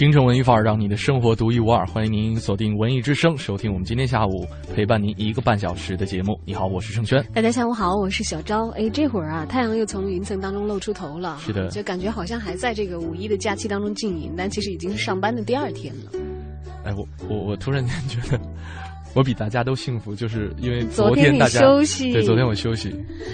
京城文艺范儿，让你的生活独一无二。欢迎您锁定文艺之声，收听我们今天下午陪伴您一个半小时的节目。你好，我是盛轩。大家下午好，我是小昭。哎，这会儿啊，太阳又从云层当中露出头了。是的，就感觉好像还在这个五一的假期当中静营，但其实已经是上班的第二天了。哎，我我我突然间觉得，我比大家都幸福，就是因为昨天大家休息，对，昨天我休息。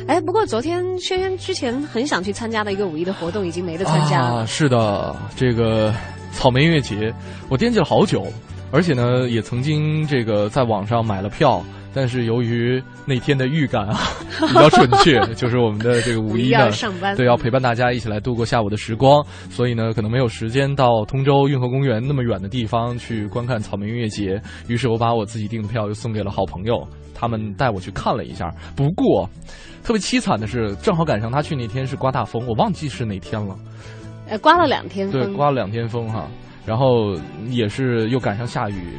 哎，不过昨天轩轩之前很想去参加的一个五一的活动，已经没得参加了。啊，是的，这个。草莓音乐节，我惦记了好久，而且呢，也曾经这个在网上买了票，但是由于那天的预感啊 比较准确，就是我们的这个五一呢，对，要陪伴大家一起来度过下午的时光，所以呢，可能没有时间到通州运河公园那么远的地方去观看草莓音乐节。于是我把我自己订的票又送给了好朋友，他们带我去看了一下。不过，特别凄惨的是，正好赶上他去那天是刮大风，我忘记是哪天了。呃，刮了两天风，对，刮了两天风哈，然后也是又赶上下雨，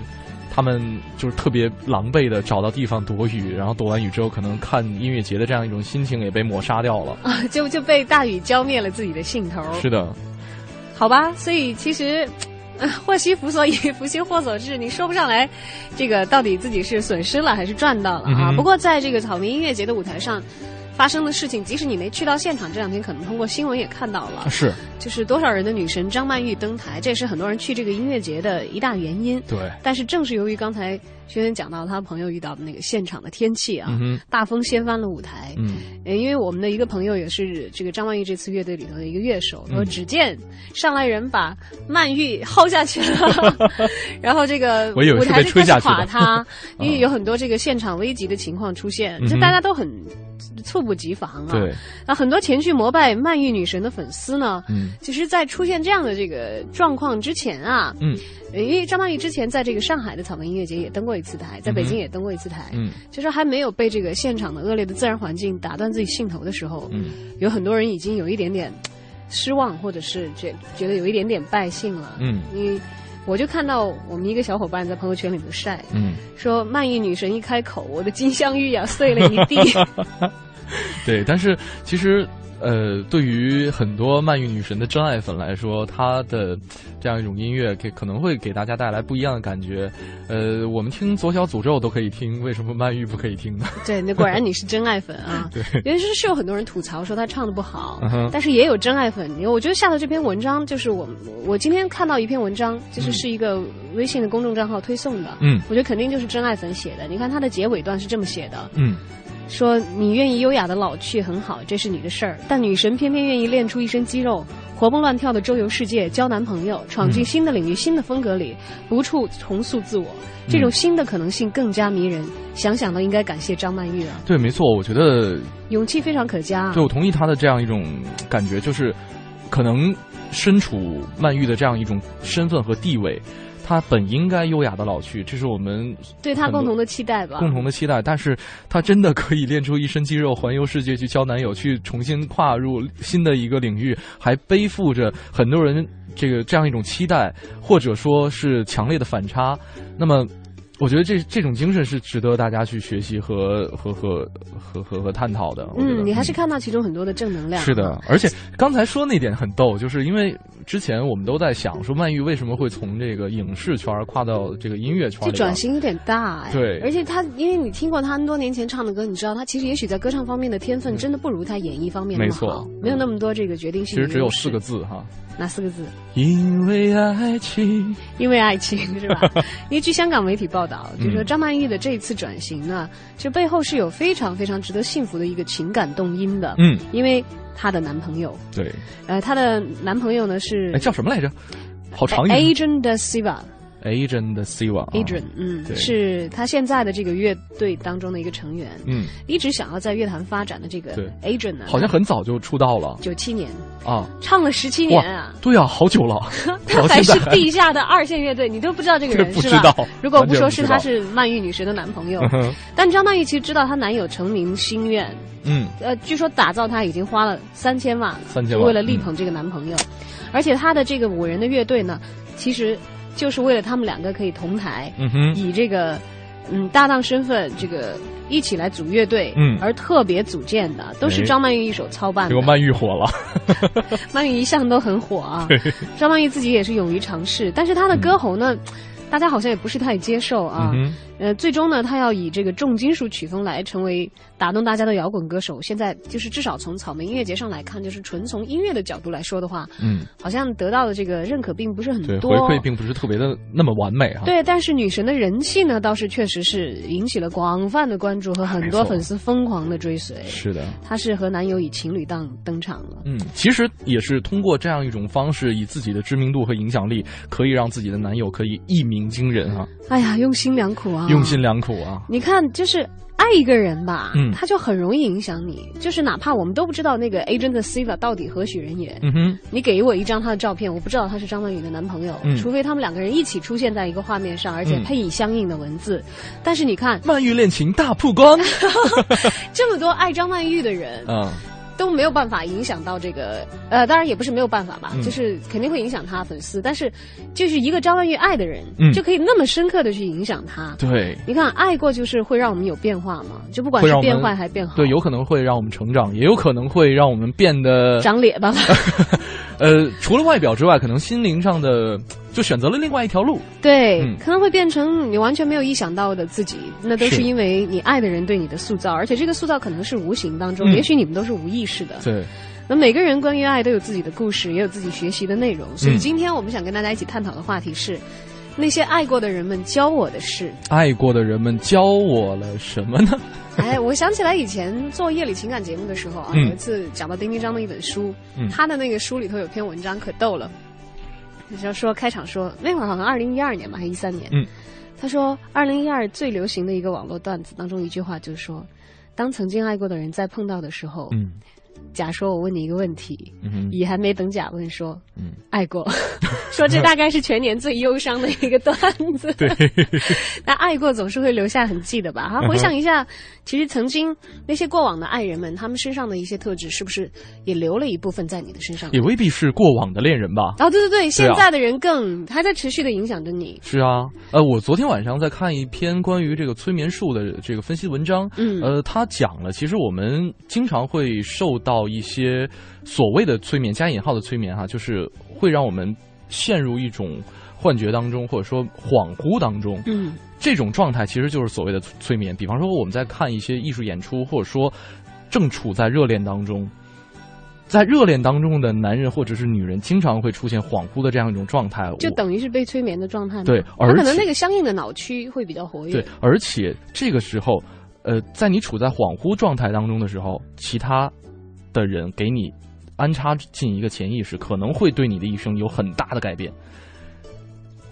他们就是特别狼狈的找到地方躲雨，然后躲完雨之后，可能看音乐节的这样一种心情也被抹杀掉了啊，就就被大雨浇灭了自己的兴头。是的，好吧，所以其实祸兮福所倚，福兮祸所至，你说不上来，这个到底自己是损失了还是赚到了啊？不过在这个草莓音乐节的舞台上。发生的事情，即使你没去到现场，这两天可能通过新闻也看到了。是，就是多少人的女神张曼玉登台，这也是很多人去这个音乐节的一大原因。对。但是正是由于刚才轩轩讲到他朋友遇到的那个现场的天气啊，大风掀翻了舞台。嗯。因为我们的一个朋友也是这个张曼玉这次乐队里头的一个乐手，说只见上来人把曼玉薅下去了，然后这个舞台就开始垮塌，因为有很多这个现场危急的情况出现，就大家都很。猝不及防啊！对，那很多前去膜拜曼玉女神的粉丝呢，嗯，其实，在出现这样的这个状况之前啊，嗯，因为张曼玉之前在这个上海的草莓音乐节也登过一次台，在北京也登过一次台，嗯，就是还没有被这个现场的恶劣的自然环境打断自己兴头的时候，嗯，有很多人已经有一点点失望，或者是觉觉得有一点点败兴了，嗯，因为我就看到我们一个小伙伴在朋友圈里头晒，嗯，说曼玉女神一开口，我的金镶玉呀碎了一地。对，但是其实。呃，对于很多曼玉女神的真爱粉来说，她的这样一种音乐，给可能会给大家带来不一样的感觉。呃，我们听左小诅咒都可以听，为什么曼玉不可以听呢？对，那果然你是真爱粉啊！对，因为是是有很多人吐槽说她唱的不好，但是也有真爱粉。因为我觉得下头这篇文章就是我，我今天看到一篇文章，就是是一个微信的公众账号推送的。嗯，我觉得肯定就是真爱粉写的。你看它的结尾段是这么写的。嗯。说你愿意优雅的老去很好，这是你的事儿。但女神偏偏愿意练出一身肌肉，活蹦乱跳的周游世界，交男朋友，闯进新的领域、新的风格里，不处重塑自我。这种新的可能性更加迷人。想想都应该感谢张曼玉啊。对，没错，我觉得勇气非常可嘉。对，我同意她的这样一种感觉，就是可能身处曼玉的这样一种身份和地位。他本应该优雅的老去，这是我们对他共同的期待吧。共同的期待，但是他真的可以练出一身肌肉，环游世界去交男友，去重新跨入新的一个领域，还背负着很多人这个这样一种期待，或者说是强烈的反差。那么。我觉得这这种精神是值得大家去学习和和和和和和探讨的。嗯，你还是看到其中很多的正能量。是的，而且刚才说那点很逗，就是因为之前我们都在想说曼玉为什么会从这个影视圈跨到这个音乐圈，这转型有点大哎。对，而且他因为你听过他多年前唱的歌，你知道他其实也许在歌唱方面的天分真的不如他演艺方面那么好，没有那么多这个决定性。其实只有四个字哈。哪四个字？因为爱情，因为爱情是吧？因为据香港媒体报道，就说张曼玉的这一次转型呢，就背后是有非常非常值得幸福的一个情感动因的。嗯，因为她的男朋友，对，呃，她的男朋友呢是叫什么来着？好长一 a g e n t de Siva。Adrian 的 Silva，Adrian，嗯，是他现在的这个乐队当中的一个成员，嗯，一直想要在乐坛发展的这个 Adrian 呢，好像很早就出道了，九七年。啊，唱了十七年啊，对啊，好久了，他还是地下的二线乐队，你都不知道这个人是吧？如果不说是他是曼玉女神的男朋友，但张曼玉其实知道她男友成名心愿，嗯，呃，据说打造他已经花了三千万，三千万为了力捧这个男朋友，而且他的这个五人的乐队呢，其实。就是为了他们两个可以同台，嗯以这个嗯搭档身份，这个一起来组乐队，嗯而特别组建的，都是张曼玉一手操办。结果曼玉火了，曼玉一向都很火啊。张曼玉自己也是勇于尝试，但是她的歌喉呢？大家好像也不是太接受啊，呃，最终呢，他要以这个重金属曲风来成为打动大家的摇滚歌手。现在就是至少从草莓音乐节上来看，就是纯从音乐的角度来说的话，嗯，好像得到的这个认可并不是很多，回馈并不是特别的那么完美啊。对，但是女神的人气呢，倒是确实是引起了广泛的关注和很多粉丝疯狂的追随。是的，她是和男友以情侣档登场了。嗯，其实也是通过这样一种方式，以自己的知名度和影响力，可以让自己的男友可以一鸣。惊人啊！哎呀，用心良苦啊！用心良苦啊！你看，就是爱一个人吧，嗯，他就很容易影响你。就是哪怕我们都不知道那个 Agent Siva 到底何许人也，嗯哼，你给我一张他的照片，我不知道他是张曼玉的男朋友，除非他们两个人一起出现在一个画面上，而且配以相应的文字。但是你看，曼玉恋情大曝光，这么多爱张曼玉的人，嗯。都没有办法影响到这个，呃，当然也不是没有办法吧，就是肯定会影响他粉丝。但是，就是一个张曼玉爱的人，就可以那么深刻的去影响他。对，你看，爱过就是会让我们有变化嘛，就不管是变坏还是变好。对，有可能会让我们成长，也有可能会让我们变得长脸巴。呃，除了外表之外，可能心灵上的。就选择了另外一条路，对，可能会变成你完全没有意想到的自己，那都是因为你爱的人对你的塑造，而且这个塑造可能是无形当中，也许你们都是无意识的。对，那每个人关于爱都有自己的故事，也有自己学习的内容，所以今天我们想跟大家一起探讨的话题是，那些爱过的人们教我的事。爱过的人们教我了什么呢？哎，我想起来以前做夜里情感节目的时候啊，有一次讲到丁丁章的一本书，他的那个书里头有篇文章可逗了。就说开场说那会儿好像二零一二年吧，还一三年。嗯，他说二零一二最流行的一个网络段子当中一句话就是说，当曾经爱过的人再碰到的时候，嗯。甲说：“我问你一个问题。”乙还没等甲问说：“嗯，爱过。”说这大概是全年最忧伤的一个段子。对，那爱过总是会留下痕迹的吧？哈，回想一下，其实曾经那些过往的爱人们，他们身上的一些特质，是不是也留了一部分在你的身上？也未必是过往的恋人吧？哦，对对对，现在的人更还在持续的影响着你。是啊，呃，我昨天晚上在看一篇关于这个催眠术的这个分析文章。嗯，呃，他讲了，其实我们经常会受到。一些所谓的催眠加引号的催眠哈，就是会让我们陷入一种幻觉当中，或者说恍惚当中。嗯，这种状态其实就是所谓的催眠。比方说，我们在看一些艺术演出，或者说正处在热恋当中，在热恋当中的男人或者是女人，经常会出现恍惚的这样一种状态，就等于是被催眠的状态。对，而可能那个相应的脑区会比较活跃。对，而且这个时候，呃，在你处在恍惚状态当中的时候，其他。的人给你安插进一个潜意识，可能会对你的一生有很大的改变。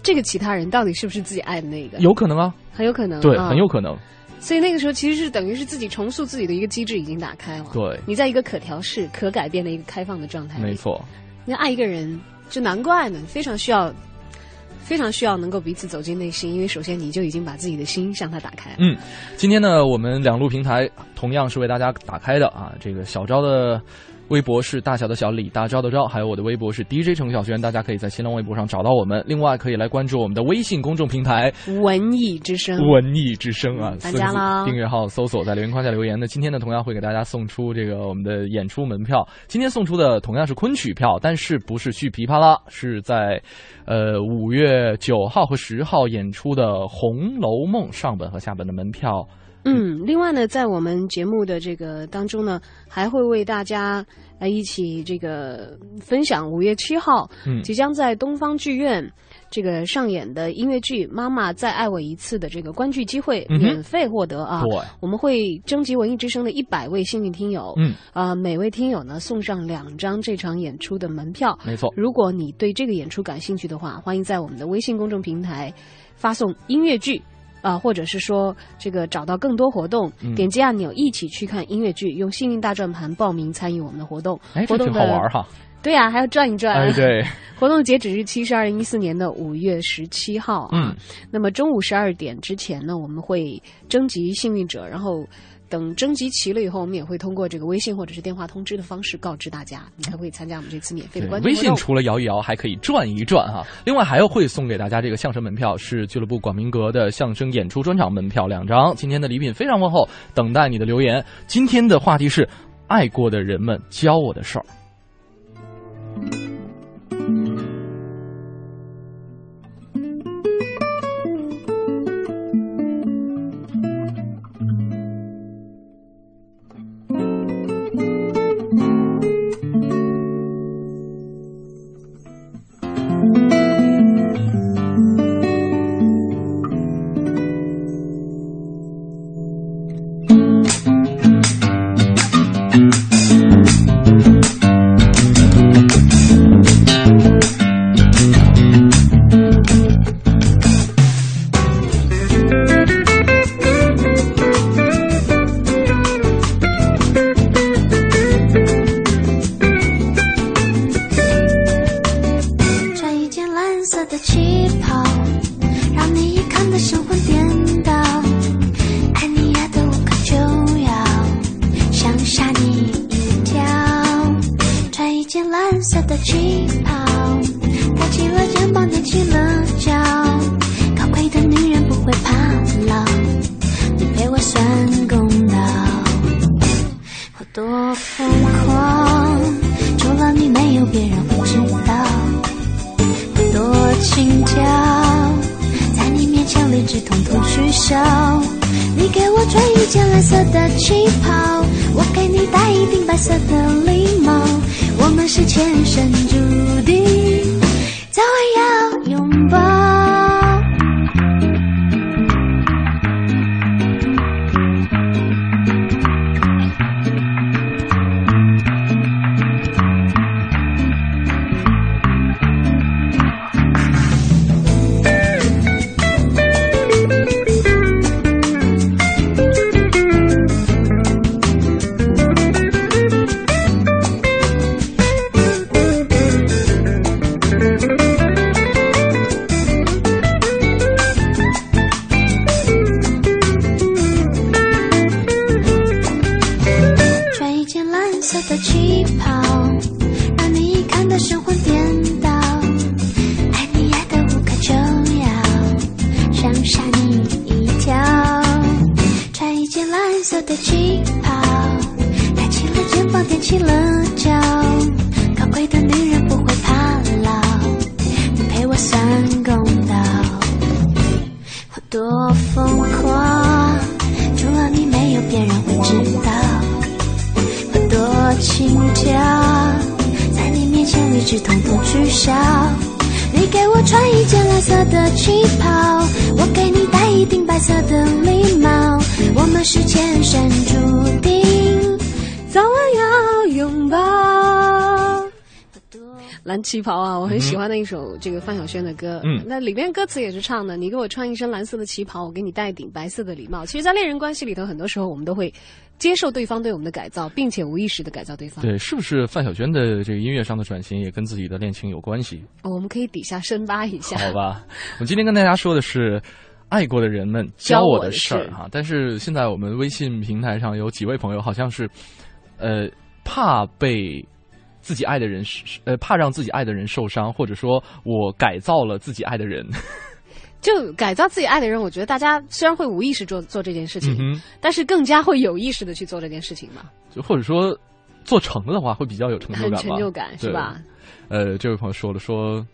这个其他人到底是不是自己爱的那个？有可能啊，很有可能，对，很有可能。所以那个时候其实是等于是自己重塑自己的一个机制已经打开了。对，你在一个可调试、可改变的一个开放的状态。没错，那爱一个人就难怪呢，非常需要。非常需要能够彼此走进内心，因为首先你就已经把自己的心向他打开。嗯，今天呢，我们两路平台同样是为大家打开的啊，这个小昭的。微博是大小的小李大招的招，还有我的微博是 DJ 程小轩，大家可以在新浪微博上找到我们。另外可以来关注我们的微信公众平台“文艺之声”。文艺之声啊，大家啦！订阅号搜索，在留言框下留言。那今天呢，同样会给大家送出这个我们的演出门票。今天送出的同样是昆曲票，但是不是去琵琶啦，是在呃五月九号和十号演出的《红楼梦》上本和下本的门票。嗯，另外呢，在我们节目的这个当中呢，还会为大家来一起这个分享五月七号，嗯，即将在东方剧院这个上演的音乐剧《妈妈再爱我一次》的这个观剧机会，免费获得啊！对，我们会征集文艺之声的一百位幸运听友，嗯，啊，每位听友呢送上两张这场演出的门票。没错，如果你对这个演出感兴趣的话，欢迎在我们的微信公众平台发送音乐剧。啊，或者是说这个找到更多活动，点击按钮一起去看音乐剧，用幸运大转盘报名参与我们的活动。哎，这挺好玩哈。对呀，还要转一转。哎，对。活动截止日期是二零一四年的五月十七号啊。那么中午十二点之前呢，我们会征集幸运者，然后。等征集齐了以后，我们也会通过这个微信或者是电话通知的方式告知大家，你才会参加我们这次免费的观微信除了摇一摇，还可以转一转哈。另外还要会送给大家这个相声门票，是俱乐部广明阁的相声演出专场门票两张。今天的礼品非常丰厚，等待你的留言。今天的话题是爱过的人们教我的事儿。see 旗袍啊，我很喜欢的一首这个范晓萱的歌。嗯，那里边歌词也是唱的：“你给我穿一身蓝色的旗袍，我给你戴一顶白色的礼帽。”其实，在恋人关系里头，很多时候我们都会接受对方对我们的改造，并且无意识的改造对方。对，是不是范晓萱的这个音乐上的转型也跟自己的恋情有关系？我们可以底下深扒一下。好吧，我今天跟大家说的是爱过的人们教我的事儿哈。但是现在我们微信平台上有几位朋友，好像是呃怕被。自己爱的人是呃，怕让自己爱的人受伤，或者说我改造了自己爱的人，就改造自己爱的人。我觉得大家虽然会无意识做做这件事情，但是更加会有意识的去做这件事情嘛。就或者说做成了的话，会比较有成就感吧。成就感是吧？呃，这位朋友说了，说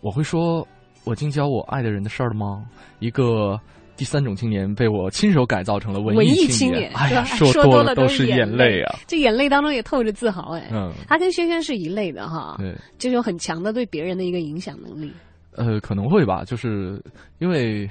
我会说我经教我爱的人的事儿了吗？一个。第三种青年被我亲手改造成了文艺青年，哎呀，说多了都是眼泪啊！这眼泪当中也透着自豪，哎，嗯，他跟轩轩是一类的哈，对，就是有很强的对别人的一个影响能力。呃，可能会吧，就是因为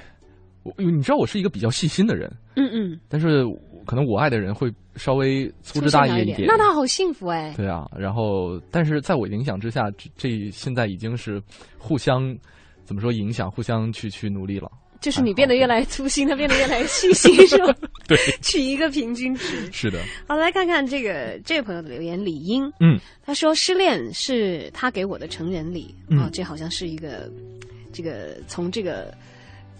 我你知道我是一个比较细心的人，嗯嗯，但是可能我爱的人会稍微粗枝大叶一点，那他好幸福哎。对啊，然后但是在我影响之下，这现在已经是互相怎么说影响，互相去去努力了。就是你变得越来越粗心，他变得越来越细心，是吧？对，取一个平均值。是的。好，来看看这个这位朋友的留言，李英。嗯，他说失恋是他给我的成人礼啊，这好像是一个这个从这个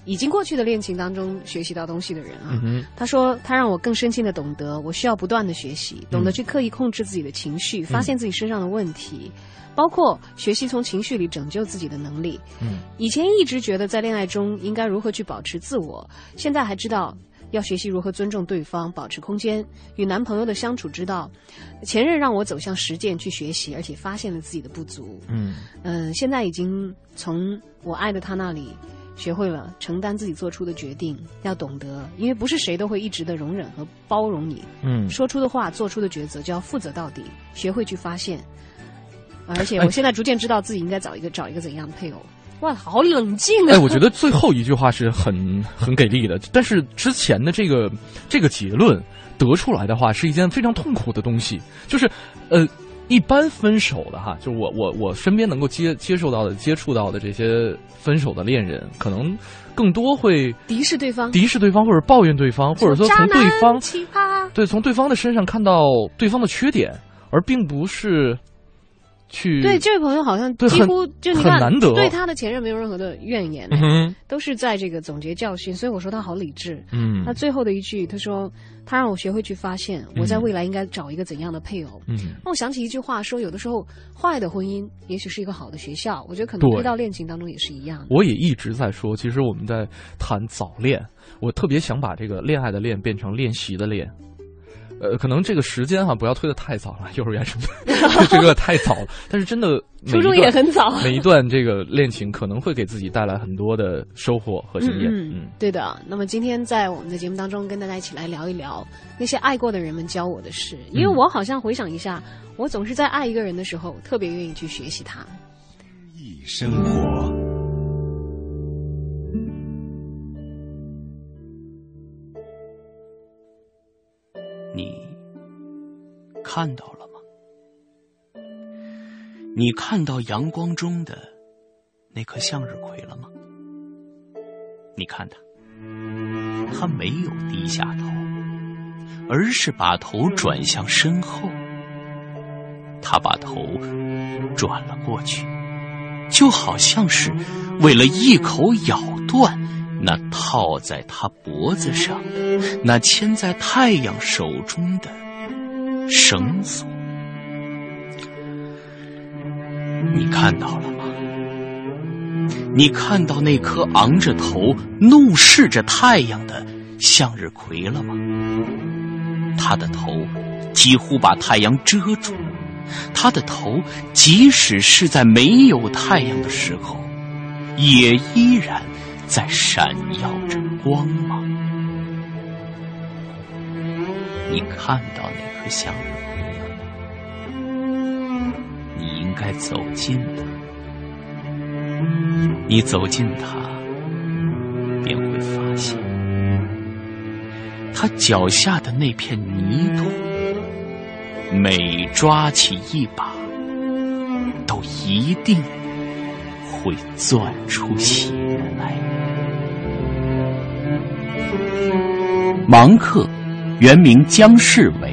已经过去的恋情当中学习到东西的人啊。嗯他说他让我更深切的懂得，我需要不断的学习，懂得去刻意控制自己的情绪，发现自己身上的问题。包括学习从情绪里拯救自己的能力。嗯，以前一直觉得在恋爱中应该如何去保持自我，现在还知道要学习如何尊重对方，保持空间。与男朋友的相处之道，前任让我走向实践去学习，而且发现了自己的不足。嗯嗯，现在已经从我爱的他那里学会了承担自己做出的决定，要懂得，因为不是谁都会一直的容忍和包容你。嗯，说出的话、做出的抉择就要负责到底，学会去发现。而且我现在逐渐知道自己应该找一个找一个怎样的配偶。哇，好冷静啊！哎，我觉得最后一句话是很很给力的，但是之前的这个这个结论得出来的话是一件非常痛苦的东西。就是，呃，一般分手的哈，就我我我身边能够接接受到的、接触到的这些分手的恋人，可能更多会敌视对方，敌视对方，或者抱怨对方，或者说从对方奇葩，对，从对方的身上看到对方的缺点，而并不是。去对这位朋友好像几乎就你看对他的前任没有任何的怨言，都是在这个总结教训，所以我说他好理智。嗯，他最后的一句他说他让我学会去发现我在未来应该找一个怎样的配偶。嗯，让我想起一句话说，有的时候坏的婚姻也许是一个好的学校。我觉得可能回到恋情当中也是一样。我也一直在说，其实我们在谈早恋，我特别想把这个恋爱的恋变成练习的练。呃，可能这个时间哈，不要推的太早了，幼儿园什么的，这个太早了。但是真的，初中也很早。每一段这个恋情可能会给自己带来很多的收获和经验。嗯，嗯对的。那么今天在我们的节目当中，跟大家一起来聊一聊那些爱过的人们教我的事。因为我好像回想一下，我总是在爱一个人的时候，特别愿意去学习他。一生活。看到了吗？你看到阳光中的那颗向日葵了吗？你看他，他没有低下头，而是把头转向身后。他把头转了过去，就好像是为了一口咬断。那套在他脖子上的，那牵在太阳手中的绳索，你看到了吗？你看到那颗昂着头怒视着太阳的向日葵了吗？他的头几乎把太阳遮住，他的头即使是在没有太阳的时候，也依然。在闪耀着光芒，你看到那颗向日葵了吗？你应该走近它，你走近它，便会发现，它脚下的那片泥土，每抓起一把，都一定会钻出血来。芒克，原名姜世伟。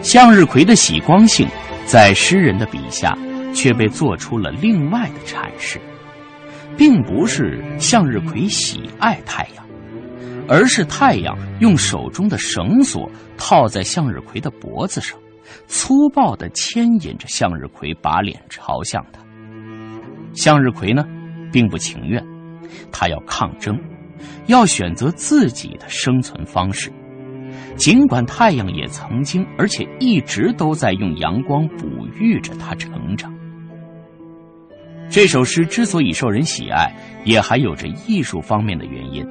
向日葵的喜光性，在诗人的笔下却被做出了另外的阐释，并不是向日葵喜爱太阳，而是太阳用手中的绳索套在向日葵的脖子上，粗暴地牵引着向日葵把脸朝向他。向日葵呢，并不情愿，他要抗争。要选择自己的生存方式，尽管太阳也曾经，而且一直都在用阳光哺育着它成长。这首诗之所以受人喜爱，也还有着艺术方面的原因。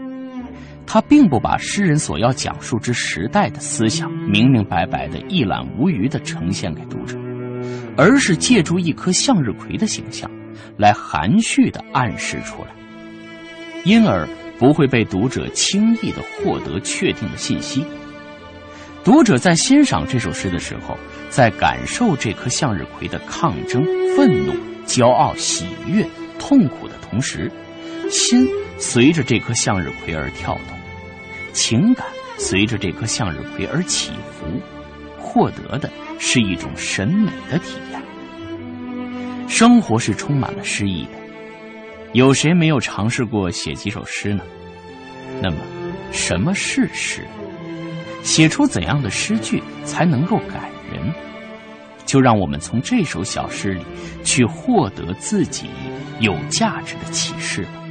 它并不把诗人所要讲述之时代的思想明明白白的一览无余的呈现给读者，而是借助一颗向日葵的形象，来含蓄的暗示出来，因而不会被读者轻易的获得确定的信息。读者在欣赏这首诗的时候，在感受这颗向日葵的抗争、愤怒、骄傲、喜悦、痛苦的同时，心随着这颗向日葵而跳动，情感随着这颗向日葵而起伏，获得的是一种审美的体验。生活是充满了诗意的，有谁没有尝试过写几首诗呢？那么，什么是诗？写出怎样的诗句才能够感人？就让我们从这首小诗里去获得自己有价值的启示吧。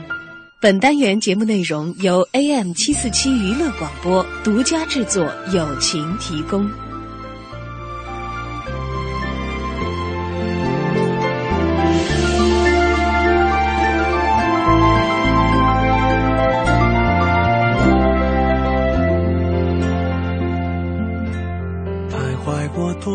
本单元节目内容由 AM 七四七娱乐广播独家制作，友情提供。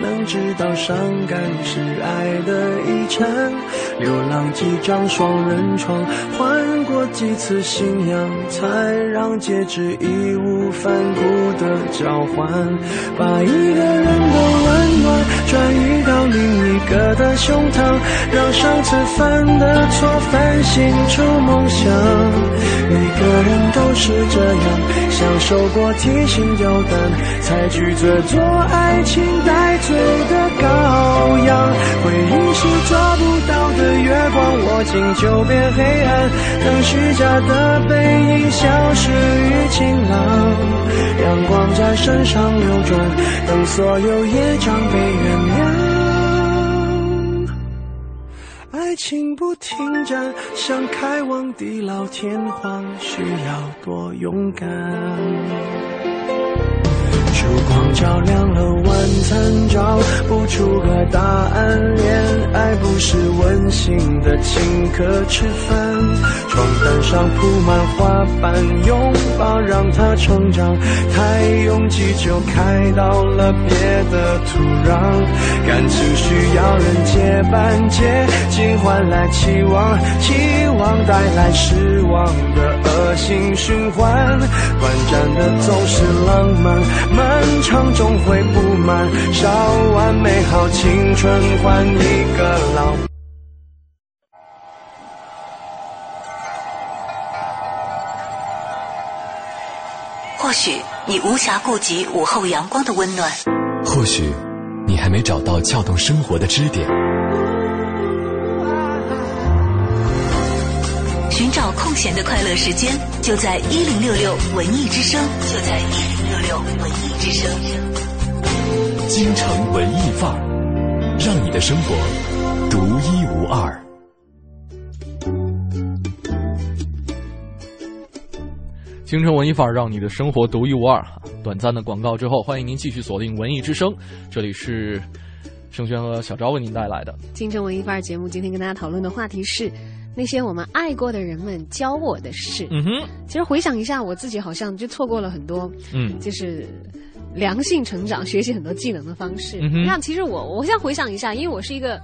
能知道伤感是爱的遗产。流浪几张双人床，换过几次。信仰，才让戒指义无反顾的交换，把一个人的温暖转移到另一个的胸膛，让上次犯的错反省出梦想。每个人都是这样，享受过提心吊胆，才拒绝做爱情带罪的羔羊。回忆是抓不到的月光，握紧就变黑暗，等虚假。的背影消失于晴朗，阳光在身上流转，等所有业障被原谅。爱情不停站，想开往地老天荒，需要多勇敢。烛光照亮了我餐，找不出个答案。恋爱不是温馨的请客吃饭，床单上铺满花瓣，拥抱让它成长。太拥挤就开到了别的土壤，感情需要人接班，接近换来期望，期望带来失望望的恶性循环。短暂的总是浪漫。漫长终会不满，烧完美好青春换一个老。或许你无暇顾及午后阳光的温暖，或许你还没找到撬动生活的支点。闲的快乐时间，就在一零六六文艺之声，就在一零六六文艺之声。京城文艺范儿，让你的生活独一无二。京城文艺范儿，让你的生活独一无二。短暂的广告之后，欢迎您继续锁定文艺之声，这里是盛轩和小昭为您带来的京城文艺范儿节目。今天跟大家讨论的话题是。那些我们爱过的人们教我的事，嗯哼，其实回想一下，我自己好像就错过了很多，嗯，就是良性成长、学习很多技能的方式。你看，其实我，我现在回想一下，因为我是一个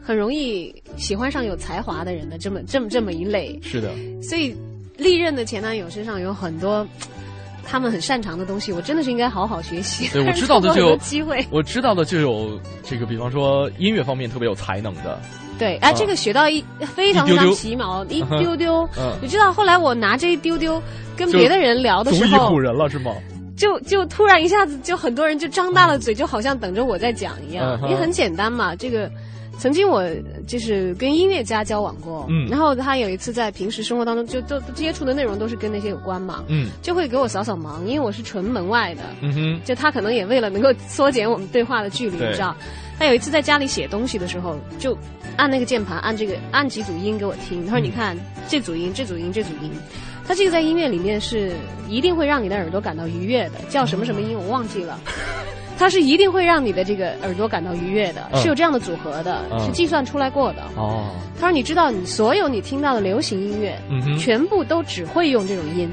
很容易喜欢上有才华的人的这么这么这么一类，是的，所以历任的前男友身上有很多他们很擅长的东西，我真的是应该好好学习。对我知道的就 有机会，我知道的就有这个，比方说音乐方面特别有才能的。对，哎，这个学到一非常非常皮毛，一丢丢。你知道后来我拿这一丢丢跟别的人聊的时候，足以唬人了是吗？就就突然一下子，就很多人就张大了嘴，就好像等着我在讲一样。也很简单嘛，这个曾经我就是跟音乐家交往过，嗯，然后他有一次在平时生活当中就都接触的内容都是跟那些有关嘛，嗯，就会给我扫扫盲，因为我是纯门外的，嗯哼，就他可能也为了能够缩减我们对话的距离，你知道。他有一次在家里写东西的时候，就按那个键盘按这个按几组音给我听。他说：“你看这组音，这组音，这组音。”他这个在音乐里面是一定会让你的耳朵感到愉悦的，叫什么什么音我忘记了。它是一定会让你的这个耳朵感到愉悦的，是有这样的组合的，是计算出来过的。哦，他说你知道，你所有你听到的流行音乐，全部都只会用这种音。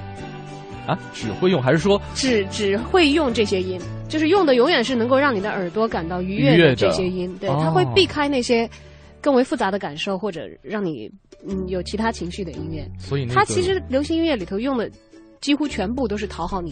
啊，只会用还是说只只会用这些音？就是用的永远是能够让你的耳朵感到愉悦的这些音。对，它会避开那些更为复杂的感受或者让你嗯有其他情绪的音乐。所以，他其实流行音乐里头用的几乎全部都是讨好你。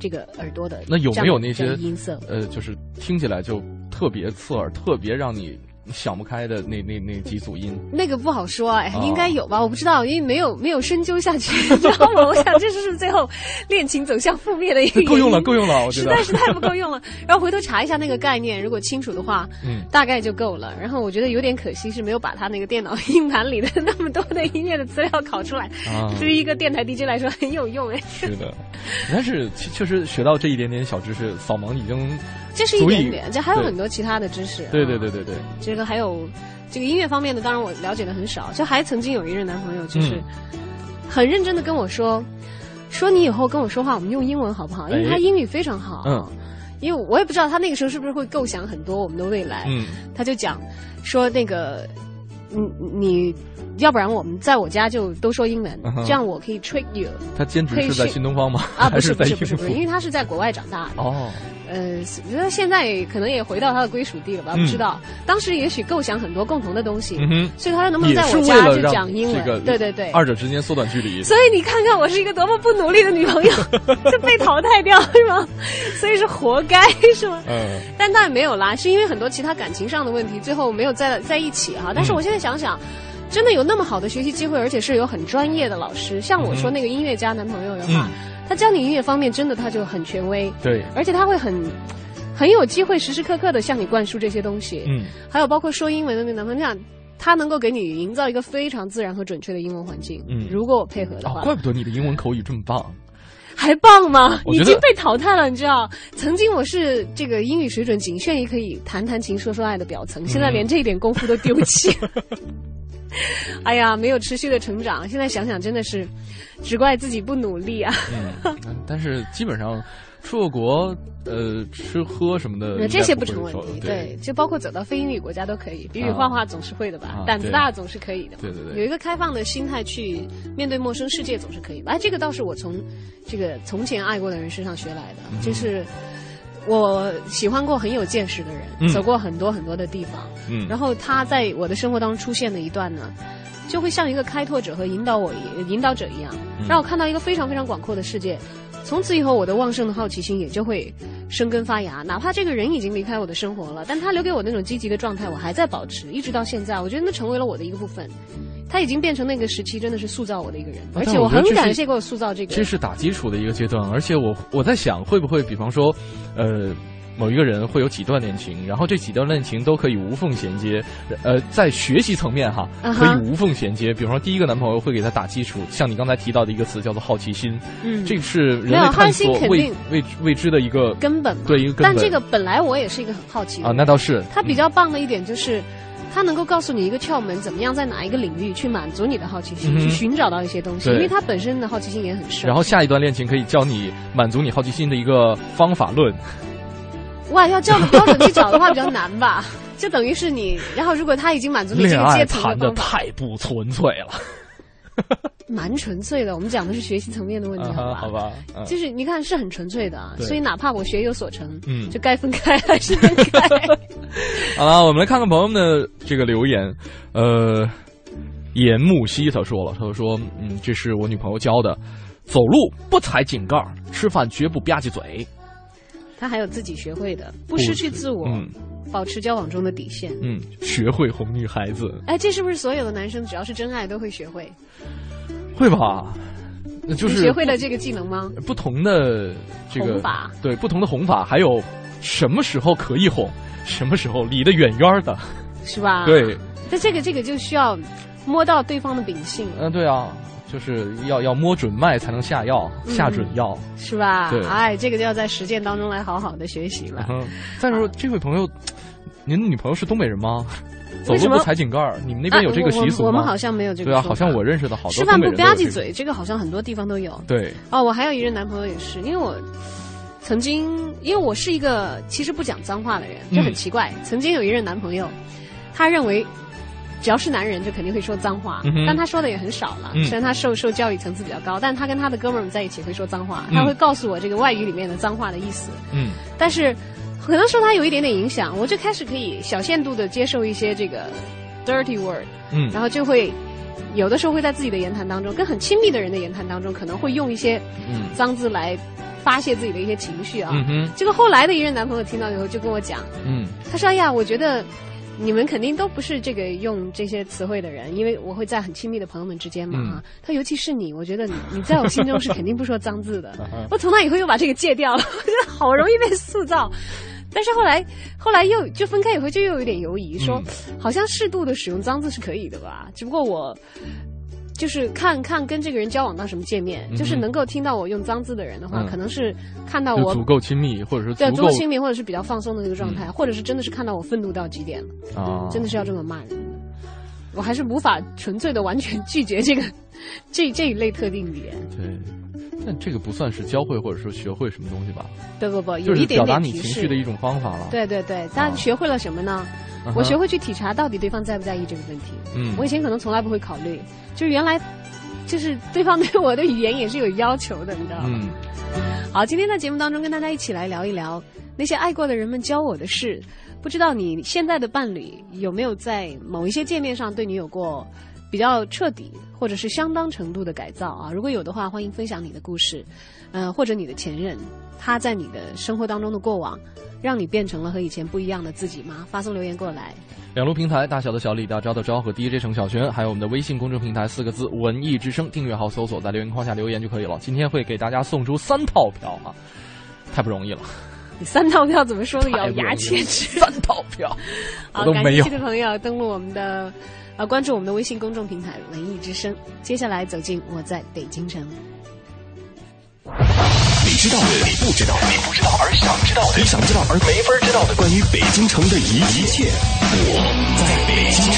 这个耳朵的那有没有那些音色？呃，就是听起来就特别刺耳，特别让你。想不开的那那那几组音，那个不好说哎，应该有吧？我不知道，因为没有没有深究下去，知道吗？我想这是是最后恋情走向覆灭的一个够用了，够用了，我觉得实在是太不够用了。然后回头查一下那个概念，如果清楚的话，嗯，大概就够了。然后我觉得有点可惜是没有把他那个电脑硬盘里的那么多的音乐的资料拷出来。啊，对于一个电台 DJ 来说很有用哎。是的，但是确实学到这一点点小知识，扫盲已经。这是一点点，这还有很多其他的知识。对对对对对，这个还有这个音乐方面的，当然我了解的很少。就还曾经有一任男朋友，就是很认真的跟我说，说你以后跟我说话，我们用英文好不好？因为他英语非常好。嗯。因为我也不知道他那个时候是不是会构想很多我们的未来。嗯。他就讲说那个，你你。要不然我们在我家就都说英文，这样我可以 trick you。他兼职是在新东方吗？啊，不是不是不是不是，因为他是在国外长大的。哦。呃，觉得现在可能也回到他的归属地了吧？不知道。当时也许构想很多共同的东西，所以他说能不能在我家就讲英文？对对对。二者之间缩短距离。所以你看看我是一个多么不努力的女朋友，就被淘汰掉是吗？所以是活该是吗？嗯。但当然没有啦，是因为很多其他感情上的问题，最后没有在在一起哈。但是我现在想想。真的有那么好的学习机会，而且是有很专业的老师。像我说那个音乐家男朋友的话，他教你音乐方面真的他就很权威。对，而且他会很很有机会时时刻刻的向你灌输这些东西。嗯，还有包括说英文的那男朋友，他能够给你营造一个非常自然和准确的英文环境。嗯，如果我配合的话，怪不得你的英文口语这么棒，还棒吗？已经被淘汰了，你知道？曾经我是这个英语水准仅限于可以谈谈情说说爱的表层，现在连这一点功夫都丢弃。哎呀，没有持续的成长，现在想想真的是，只怪自己不努力啊。嗯，但是基本上出过国，呃，吃喝什么的，这些不成问题。对，就包括走到非英语国家都可以，比比画画总是会的吧？胆子大总是可以的。对对对，有一个开放的心态去面对陌生世界总是可以。哎，这个倒是我从这个从前爱过的人身上学来的，就是。我喜欢过很有见识的人，走过很多很多的地方，然后他在我的生活当中出现的一段呢，就会像一个开拓者和引导我引导者一样，让我看到一个非常非常广阔的世界。从此以后，我的旺盛的好奇心也就会生根发芽。哪怕这个人已经离开我的生活了，但他留给我那种积极的状态，我还在保持，一直到现在。我觉得那成为了我的一个部分。他已经变成那个时期真的是塑造我的一个人，而且我很感谢给我塑造这个。这是打基础的一个阶段，而且我我在想，会不会比方说，呃，某一个人会有几段恋情，然后这几段恋情都可以无缝衔接，呃，在学习层面哈，可以无缝衔接。比方说，第一个男朋友会给他打基础，像你刚才提到的一个词叫做好奇心，嗯，这个是人类探索未未未知的一个根本，对一个根本。但这个本来我也是一个很好奇啊，那倒是。他比较棒的一点就是。他能够告诉你一个窍门，怎么样在哪一个领域去满足你的好奇心，去寻找到一些东西，因为他本身的好奇心也很深。然后下一段恋情可以教你满足你好奇心的一个方法论。哇，要照标准去找的话比较难吧？就等于是你，然后如果他已经满足你这个阶层的太不纯粹了。蛮纯粹的，我们讲的是学习层面的问题，好吧？好吧，就是你看是很纯粹的啊，所以哪怕我学有所成，嗯，就该分开还是分开。好了，我们来看看朋友们的这个留言。呃，严木西他说了，他说，嗯，这是我女朋友教的，走路不踩井盖，吃饭绝不吧唧嘴。他还有自己学会的，不失去自我，保持交往中的底线。嗯，学会哄女孩子。哎，这是不是所有的男生只要是真爱都会学会？会吧，就是学会了这个技能吗？不同的这个哄法，对不同的哄法，还有什么时候可以哄，什么时候离得远远的，是吧？对，那这个这个就需要摸到对方的秉性。嗯，对啊，就是要要摸准脉才能下药，下准药，是吧？对，哎，这个就要在实践当中来好好的学习了。再说，这位朋友，您的女朋友是东北人吗？走路不踩井盖儿，你们那边有这个习俗吗？我们好像没有这个。对啊，好像我认识的好多吃饭不吧唧嘴，这个好像很多地方都有。对。哦，我还有一任男朋友也是，因为我曾经，因为我是一个其实不讲脏话的人，就很奇怪。曾经有一任男朋友，他认为只要是男人就肯定会说脏话，但他说的也很少了。虽然他受受教育层次比较高，但他跟他的哥们儿们在一起会说脏话，他会告诉我这个外语里面的脏话的意思。嗯。但是。可能受他有一点点影响，我就开始可以小限度的接受一些这个 dirty word，嗯，然后就会有的时候会在自己的言谈当中，跟很亲密的人的言谈当中，可能会用一些脏字来发泄自己的一些情绪啊。结果后来的一任男朋友听到以后就跟我讲，嗯，他说：“哎呀，我觉得你们肯定都不是这个用这些词汇的人，因为我会在很亲密的朋友们之间嘛，哈。他尤其是你，我觉得你你在我心中是肯定不说脏字的。我从那以后又把这个戒掉了，我觉得好容易被塑造。”但是后来，后来又就分开以后就又有点犹疑，说好像适度的使用脏字是可以的吧？只不过我就是看看跟这个人交往到什么界面，就是能够听到我用脏字的人的话，可能是看到我足够亲密，或者是对足够亲密，或者是比较放松的那个状态，或者是真的是看到我愤怒到极点了啊，真的是要这么骂人，我还是无法纯粹的完全拒绝这个这这一类特定语言。对。但这个不算是教会或者说学会什么东西吧？不不不，就是表达你情绪的一种方法了。对对对，但学会了什么呢？我学会去体察到底对方在不在意这个问题。嗯，我以前可能从来不会考虑，就是原来，就是对方对我的语言也是有要求的，你知道吗？嗯。好，今天在节目当中跟大家一起来聊一聊那些爱过的人们教我的事。不知道你现在的伴侣有没有在某一些界面上对你有过？比较彻底，或者是相当程度的改造啊！如果有的话，欢迎分享你的故事，呃，或者你的前任，他在你的生活当中的过往，让你变成了和以前不一样的自己吗？发送留言过来。两路平台，大小的小李大招的招和 DJ 程小璇，还有我们的微信公众平台四个字“文艺之声”，订阅号搜索，在留言框下留言就可以了。今天会给大家送出三套票啊，太不容易了！你三套票怎么说的？咬牙切齿。三套票，我都没有。的朋友登录我们的。啊！关注我们的微信公众平台“文艺之声”。接下来走进我在北京城。你知道的，你不知道，你不知道而想知道的，你想知道而没法知道的，关于北京城的一一切，我在北京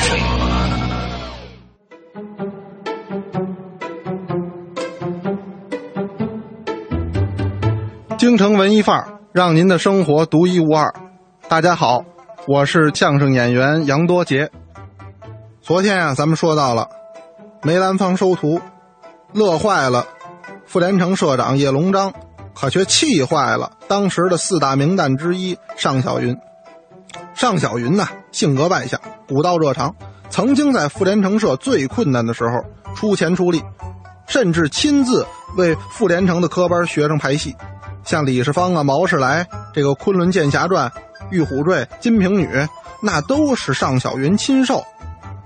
城。京城文艺范儿，让您的生活独一无二。大家好，我是相声演员杨多杰。昨天啊，咱们说到了梅兰芳收徒，乐坏了傅连城社长叶龙章，可却气坏了当时的四大名旦之一尚小云。尚小云呢，性格外向，古道热肠，曾经在傅连城社最困难的时候出钱出力，甚至亲自为傅连城的科班学生排戏，像李世芳啊、毛世来，这个《昆仑剑侠传》《玉虎坠》《金瓶女》，那都是尚小云亲授。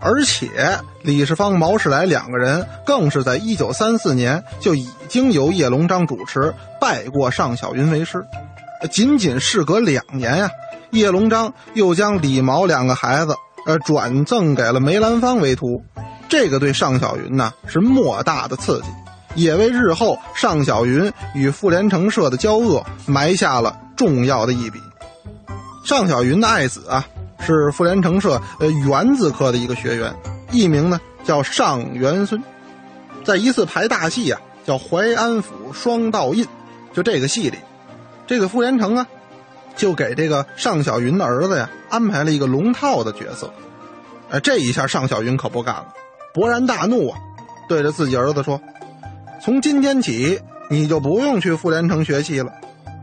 而且李世芳、毛世来两个人更是在一九三四年就已经由叶龙章主持拜过尚小云为师，仅仅事隔两年呀，叶龙章又将李毛两个孩子呃转赠给了梅兰芳为徒，这个对尚小云呢是莫大的刺激，也为日后尚小云与傅连城社的交恶埋下了重要的一笔。尚小云的爱子啊。是傅连城社呃元字科的一个学员，艺名呢叫尚元孙，在一次排大戏啊，叫《淮安府双道印》，就这个戏里，这个傅连城啊，就给这个尚小云的儿子呀安排了一个龙套的角色，哎，这一下尚小云可不干了，勃然大怒啊，对着自己儿子说：“从今天起，你就不用去傅连城学戏了，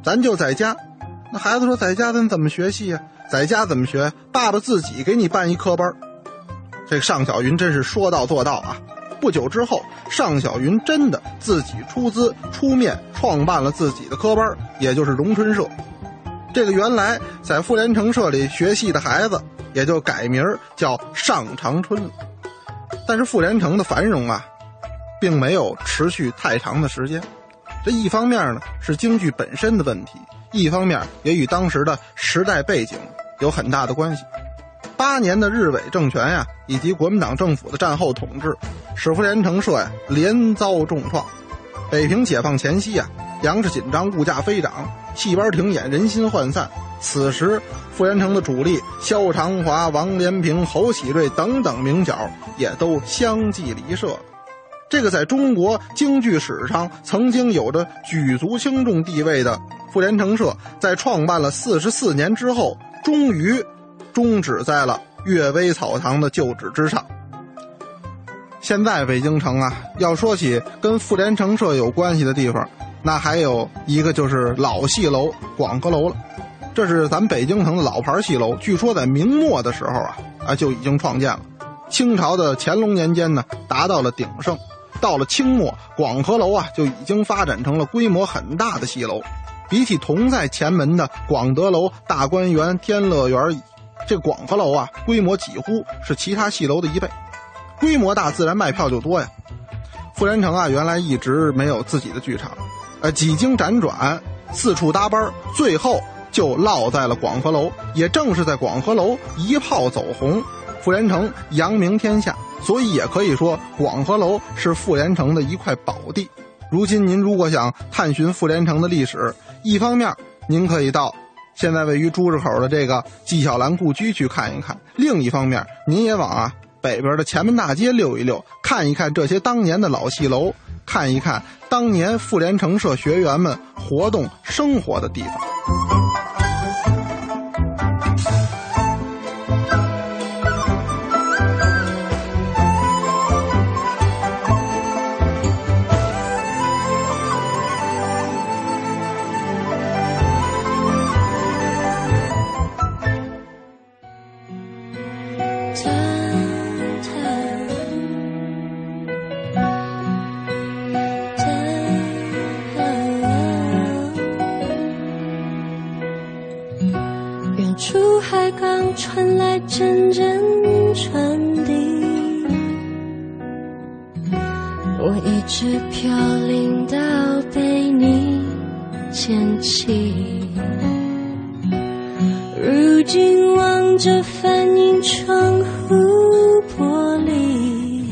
咱就在家。”那孩子说：“在家咱怎么学戏呀？”在家怎么学？爸爸自己给你办一科班这尚小云真是说到做到啊！不久之后，尚小云真的自己出资出面创办了自己的科班也就是荣春社。这个原来在富连城社里学戏的孩子，也就改名叫尚长春。但是傅连城的繁荣啊，并没有持续太长的时间。这一方面呢，是京剧本身的问题。一方面也与当时的时代背景有很大的关系。八年的日伪政权呀，以及国民党政府的战后统治，使傅连城社呀连遭重创。北平解放前夕呀，粮食紧张，物价飞涨，戏班停演，人心涣散。此时，傅连城的主力萧长华、王连平、侯喜瑞等等名角也都相继离社。这个在中国京剧史上曾经有着举足轻重地位的傅连城社，在创办了四十四年之后，终于终止在了岳微草堂的旧址之上。现在北京城啊，要说起跟傅连城社有关系的地方，那还有一个就是老戏楼广和楼了。这是咱北京城的老牌戏楼，据说在明末的时候啊啊就已经创建了。清朝的乾隆年间呢，达到了鼎盛。到了清末，广和楼啊就已经发展成了规模很大的戏楼。比起同在前门的广德楼、大观园、天乐园，这广和楼啊规模几乎是其他戏楼的一倍。规模大，自然卖票就多呀。傅连城啊，原来一直没有自己的剧场，呃，几经辗转，四处搭班，最后就落在了广和楼。也正是在广和楼一炮走红，傅连城扬名天下，所以也可以说广和楼是傅连城的一块宝地。如今您如果想探寻傅连城的历史，一方面您可以到现在位于珠市口的这个纪晓岚故居去看一看；另一方面，您也往啊。北边的前门大街溜一溜，看一看这些当年的老戏楼，看一看当年妇联城社学员们活动生活的地方。传来阵阵传递。我一直飘零到被你捡起，如今望着反映窗户玻璃，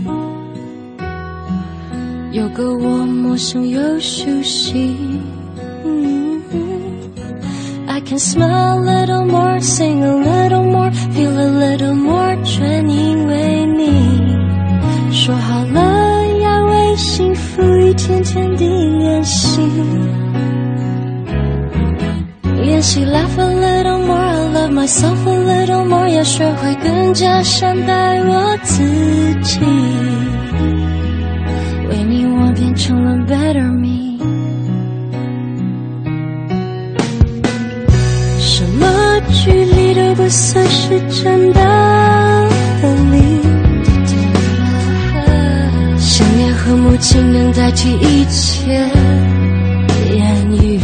有个我陌生又熟悉。to you，为你我 就算是真的和你。想念和母亲能代替一切言语。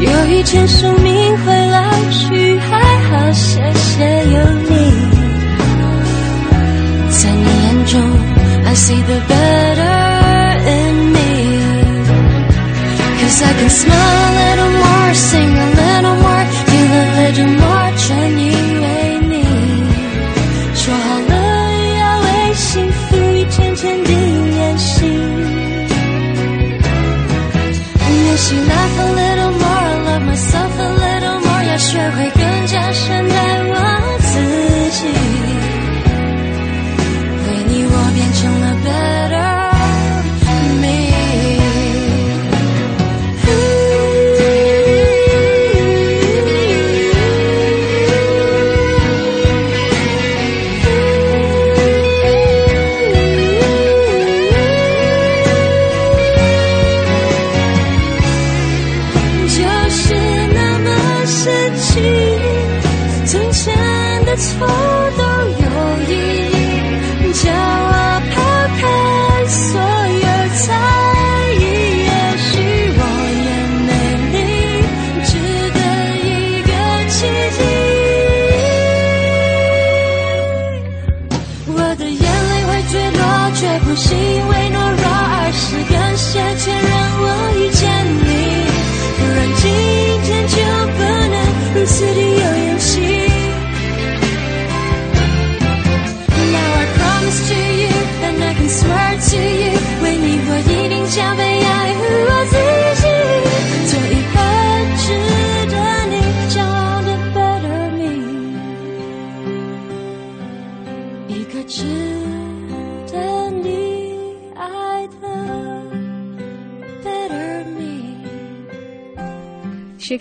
有一天生命会老去，还好谢谢有你。在你眼中，I see the better in me，cause I can smile a little more, sing a little.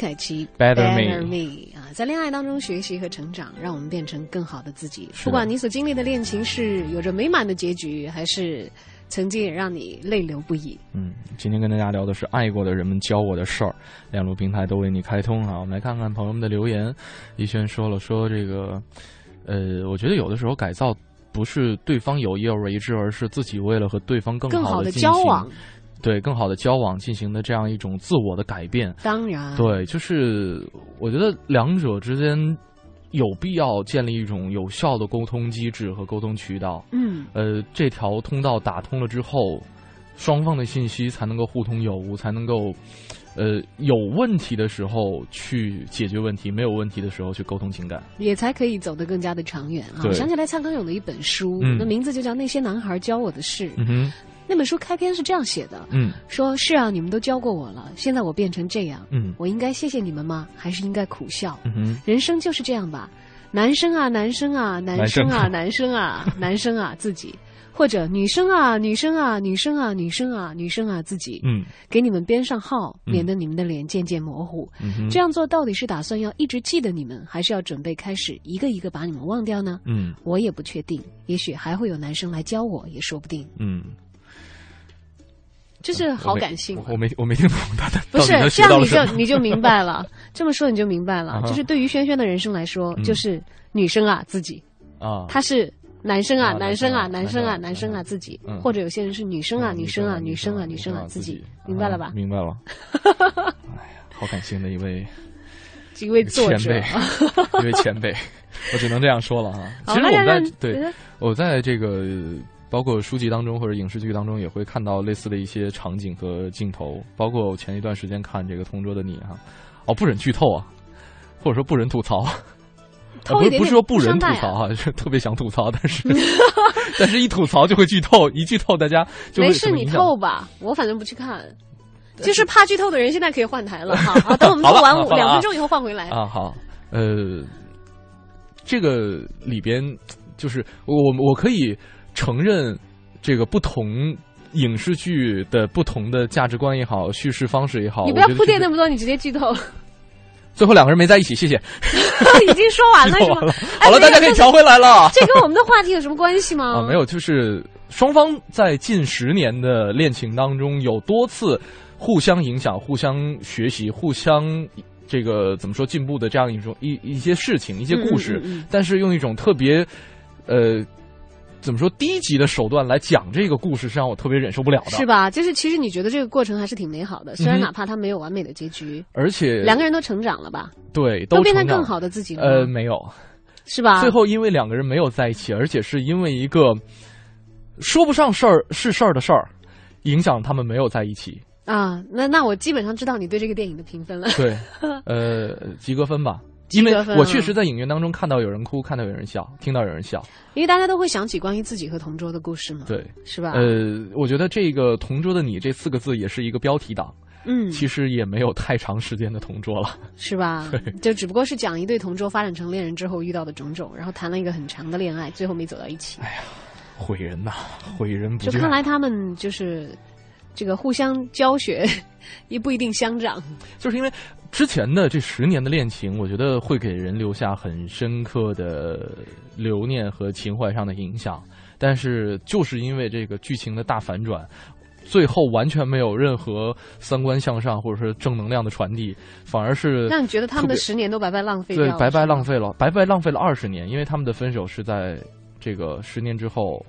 凯奇 Better Me 啊，在恋爱当中学习和成长，让我们变成更好的自己。不管你所经历的恋情是有着美满的结局，还是。曾经也让你泪流不已。嗯，今天跟大家聊的是爱过的人们教我的事儿，两路平台都为你开通啊。我们来看看朋友们的留言。一轩说了说这个，呃，我觉得有的时候改造不是对方有意而为之，而是自己为了和对方更好的交往，对更好的交往进行的这样一种自我的改变。当然，对，就是我觉得两者之间。有必要建立一种有效的沟通机制和沟通渠道。嗯，呃，这条通道打通了之后，双方的信息才能够互通有无，才能够，呃，有问题的时候去解决问题，没有问题的时候去沟通情感，也才可以走得更加的长远啊！我想起来蔡康永的一本书，那名字就叫《那些男孩教我的事》。嗯哼。那本书开篇是这样写的，嗯，说是啊，你们都教过我了，现在我变成这样，嗯，我应该谢谢你们吗？还是应该苦笑？嗯哼，人生就是这样吧，男生啊，男生啊，男生啊，男生啊，男生啊，自己，或者女生啊，女生啊，女生啊，女生啊，女生啊，自己，嗯，给你们编上号，免得你们的脸渐渐模糊。嗯这样做到底是打算要一直记得你们，还是要准备开始一个一个把你们忘掉呢？嗯，我也不确定，也许还会有男生来教我，也说不定。嗯。就是好感性，我没我没听懂他的。不是这样，你就你就明白了。这么说你就明白了。就是对于轩轩的人生来说，就是女生啊自己啊，他是男生啊男生啊男生啊男生啊自己，或者有些人是女生啊女生啊女生啊女生啊自己，明白了吧？明白了。哎呀，好感性的一位 一位作者，一位前辈，我只能这样说了哈。其实我在对我在这个。包括书籍当中或者影视剧当中也会看到类似的一些场景和镜头，包括我前一段时间看这个《同桌的你》哈，哦，不忍剧透啊，或者说不忍吐槽，不是不是说不忍吐槽哈，是特别想吐槽，但是 但是一吐槽就会剧透，一剧透大家就没事你透吧，我反正不去看，就是怕剧透的人现在可以换台了哈，等我们透完两分钟以后换回来。啊好，呃，这个里边就是我我可以。承认这个不同影视剧的不同的价值观也好，叙事方式也好，你不要铺垫那么多，你直接剧透。最后两个人没在一起，谢谢。已经说完了 是吗？好了，大家可以调回来了。这跟我们的话题有什么关系吗？啊，没有，就是双方在近十年的恋情当中有多次互相影响、互相学习、互相这个怎么说进步的这样一种一一些事情、一些故事，但是用一种特别呃。怎么说低级的手段来讲这个故事是让我特别忍受不了的，是吧？就是其实你觉得这个过程还是挺美好的，虽然哪怕它没有完美的结局，而且两个人都成长了吧？对，都变成更好的自己了。呃，没有，是吧？最后因为两个人没有在一起，而且是因为一个说不上事儿是事儿的事儿，影响他们没有在一起啊。那那我基本上知道你对这个电影的评分了。对，呃，及格分吧。因为我确实在影院当中看到有人哭，看到有人笑，听到有人笑。因为大家都会想起关于自己和同桌的故事嘛，对，是吧？呃，我觉得这个“同桌的你”这四个字也是一个标题党。嗯，其实也没有太长时间的同桌了，是吧？对，就只不过是讲一对同桌发展成恋人之后遇到的种种，然后谈了一个很长的恋爱，最后没走到一起。哎呀，毁人呐，毁人不就看来他们就是这个互相教学，也不一定相长，就是因为。之前的这十年的恋情，我觉得会给人留下很深刻的留念和情怀上的影响。但是，就是因为这个剧情的大反转，最后完全没有任何三观向上或者是正能量的传递，反而是让你觉得他们的十年都白白浪费了对，白白浪费了，白白浪费了二十年，因为他们的分手是在这个十年之后，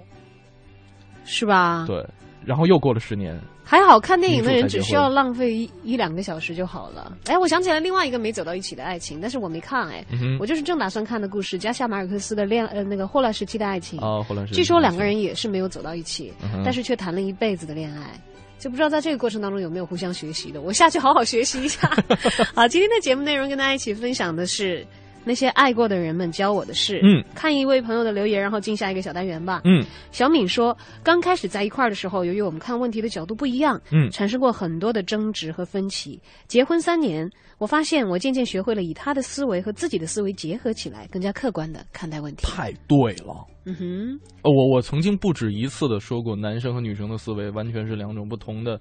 是吧？对。然后又过了十年，还好看电影的人只需要浪费一一两个小时就好了。哎，我想起来另外一个没走到一起的爱情，但是我没看哎，我就是正打算看的故事，加夏马尔克斯的恋呃那个霍乱时期的爱情哦，霍乱时期，据说两个人也是没有走到一起，但是却谈了一辈子的恋爱，就不知道在这个过程当中有没有互相学习的。我下去好好学习一下。好，今天的节目内容跟大家一起分享的是。那些爱过的人们教我的事。嗯，看一位朋友的留言，然后进下一个小单元吧。嗯，小敏说，刚开始在一块儿的时候，由于我们看问题的角度不一样，嗯，产生过很多的争执和分歧。结婚三年，我发现我渐渐学会了以他的思维和自己的思维结合起来，更加客观的看待问题。太对了。嗯哼，我我曾经不止一次的说过，男生和女生的思维完全是两种不同的，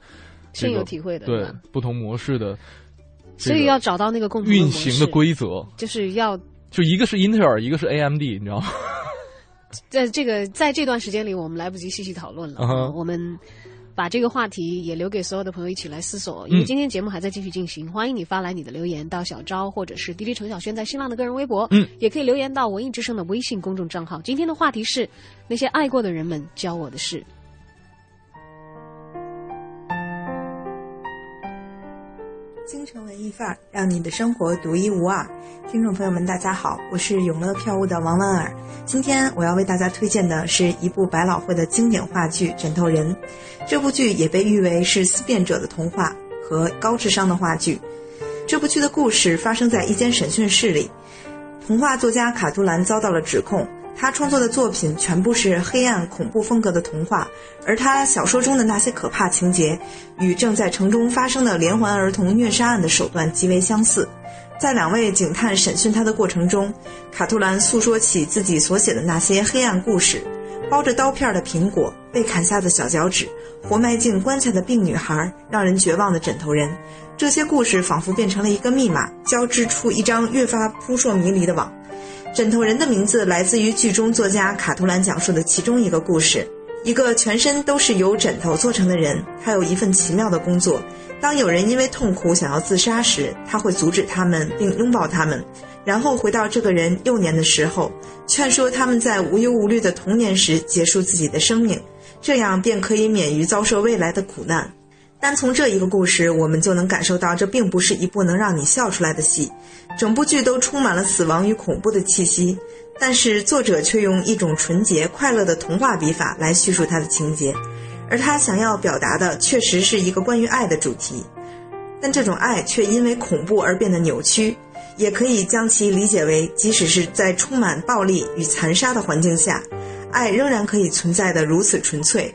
深有体会的，对不同模式的。所以要找到那个共同运行的规则，就是要就一个是英特尔，一个是 AMD，你知道吗？在这个在这段时间里，我们来不及细细讨论了。我们把这个话题也留给所有的朋友一起来思索，因为今天节目还在继续进行。欢迎你发来你的留言到小昭或者是滴滴程小轩在新浪的个人微博，嗯，也可以留言到文艺之声的微信公众账号。今天的话题是那些爱过的人们教我的事。京城文艺范儿，让你的生活独一无二。听众朋友们，大家好，我是永乐票务的王婉儿。今天我要为大家推荐的是一部百老汇的经典话剧《枕头人》。这部剧也被誉为是思辨者的童话和高智商的话剧。这部剧的故事发生在一间审讯室里，童话作家卡图兰遭到了指控。他创作的作品全部是黑暗恐怖风格的童话，而他小说中的那些可怕情节，与正在城中发生的连环儿童虐杀案的手段极为相似。在两位警探审讯他的过程中，卡图兰诉说起自己所写的那些黑暗故事：包着刀片的苹果、被砍下的小脚趾、活埋进棺材的病女孩、让人绝望的枕头人。这些故事仿佛变成了一个密码，交织出一张越发扑朔迷离的网。枕头人的名字来自于剧中作家卡图兰讲述的其中一个故事：一个全身都是由枕头做成的人，他有一份奇妙的工作。当有人因为痛苦想要自杀时，他会阻止他们并拥抱他们，然后回到这个人幼年的时候，劝说他们在无忧无虑的童年时结束自己的生命，这样便可以免于遭受未来的苦难。单从这一个故事，我们就能感受到，这并不是一部能让你笑出来的戏。整部剧都充满了死亡与恐怖的气息，但是作者却用一种纯洁快乐的童话笔法来叙述他的情节，而他想要表达的确实是一个关于爱的主题，但这种爱却因为恐怖而变得扭曲。也可以将其理解为，即使是在充满暴力与残杀的环境下，爱仍然可以存在的如此纯粹。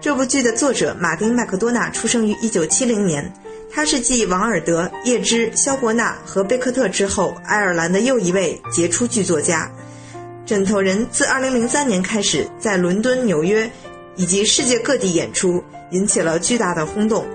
这部剧的作者马丁·麦克多纳出生于1970年，他是继王尔德、叶芝、肖伯纳和贝克特之后，爱尔兰的又一位杰出剧作家。《枕头人》自2003年开始在伦敦、纽约以及世界各地演出，引起了巨大的轰动。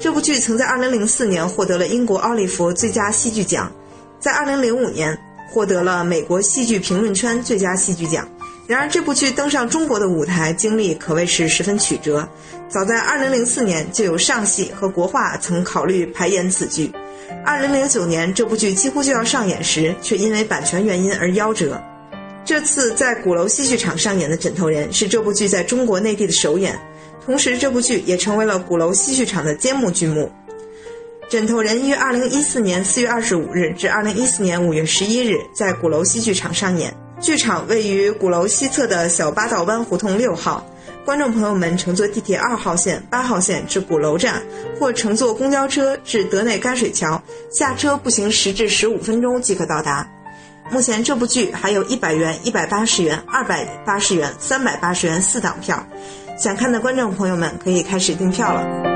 这部剧曾在2004年获得了英国奥利弗最佳戏剧奖，在2005年获得了美国戏剧评论圈最佳戏剧奖。然而，这部剧登上中国的舞台经历可谓是十分曲折。早在2004年，就有上戏和国画曾考虑排演此剧。2009年，这部剧几乎就要上演时，却因为版权原因而夭折。这次在鼓楼戏剧场上演的《枕头人》是这部剧在中国内地的首演，同时这部剧也成为了鼓楼戏剧场的揭幕剧目。《枕头人》于2014年4月25日至2014年5月11日在鼓楼戏剧场上演。剧场位于鼓楼西侧的小八道湾胡同六号，观众朋友们乘坐地铁二号线、八号线至鼓楼站，或乘坐公交车至德内干水桥，下车步行十至十五分钟即可到达。目前这部剧还有一百元、一百八十元、二百八十元、三百八十元四档票，想看的观众朋友们可以开始订票了。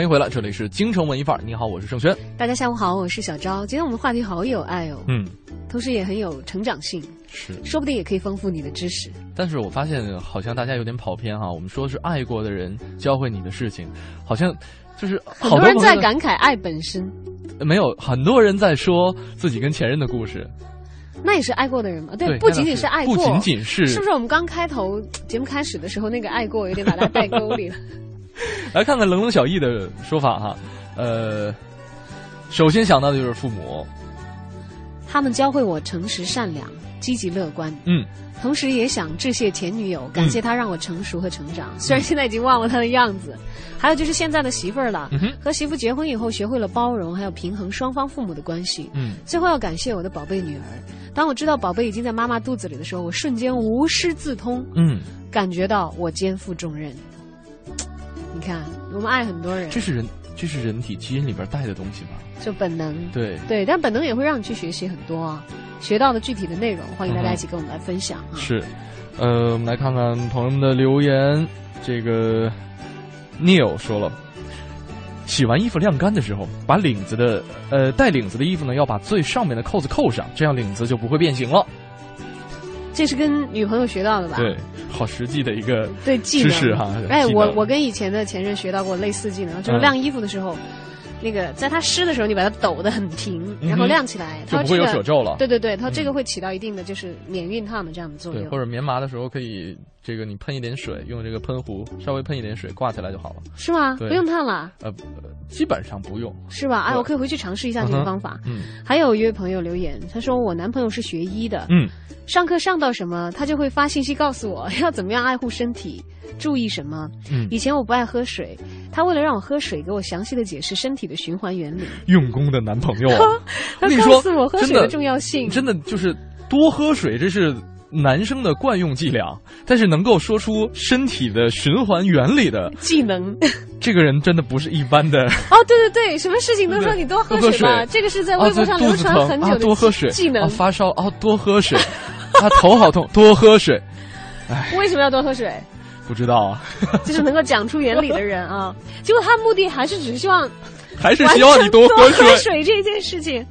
欢迎回来，这里是京城文艺范儿。你好，我是盛轩。大家下午好，我是小昭。今天我们话题好有爱哦。嗯，同时也很有成长性，是，说不定也可以丰富你的知识。但是我发现好像大家有点跑偏哈，我们说是爱过的人教会你的事情，好像就是很多人在感慨爱本身，没有很多人在说自己跟前任的故事，那也是爱过的人吗？对，不仅仅是爱过，不仅仅是，是不是我们刚开头节目开始的时候那个爱过有点把它带沟里了？来看看冷冷小易的说法哈，呃，首先想到的就是父母。他们教会我诚实、善良、积极、乐观。嗯，同时也想致谢前女友，感谢她让我成熟和成长。虽然现在已经忘了她的样子。还有就是现在的媳妇儿了，和媳妇结婚以后，学会了包容，还有平衡双方父母的关系。嗯，最后要感谢我的宝贝女儿。当我知道宝贝已经在妈妈肚子里的时候，我瞬间无师自通。嗯，感觉到我肩负重任。你看，我们爱很多人。这是人。这是人体基因里边带的东西吧？就本能。对对，但本能也会让你去学习很多啊，学到的具体的内容，欢迎大家一起跟我们来分享啊。是，呃，我们来看看朋友们的留言。这个 Neil 说了，洗完衣服晾干的时候，把领子的呃带领子的衣服呢，要把最上面的扣子扣上，这样领子就不会变形了。这是跟女朋友学到的吧？对，好实际的一个对技能哈。哎，我我跟以前的前任学到过类似技能，就是晾衣服的时候，那个在它湿的时候，你把它抖得很平，然后晾起来，就不会有褶皱了。对对对，它这个会起到一定的就是免熨烫的这样的作用。对，或者棉麻的时候可以这个你喷一点水，用这个喷壶稍微喷一点水挂起来就好了。是吗？不用烫了？呃，基本上不用。是吧？哎，我可以回去尝试一下这个方法。嗯。还有一位朋友留言，他说我男朋友是学医的。嗯。上课上到什么，他就会发信息告诉我要怎么样爱护身体，注意什么。嗯，以前我不爱喝水，他为了让我喝水，给我详细的解释身体的循环原理。用功的男朋友，他告诉我喝水的重要性，真的就是多喝水，这是。男生的惯用伎俩，但是能够说出身体的循环原理的技能，这个人真的不是一般的。哦，对对对，什么事情都说你多喝水吧，这个是在微博上流传很久的多喝水技能。发烧啊，多喝水。他头好痛，多喝水。哎，为什么要多喝水？不知道啊。就是能够讲出原理的人啊，结果他目的还是只是希望，还是希望你多喝水这件事情。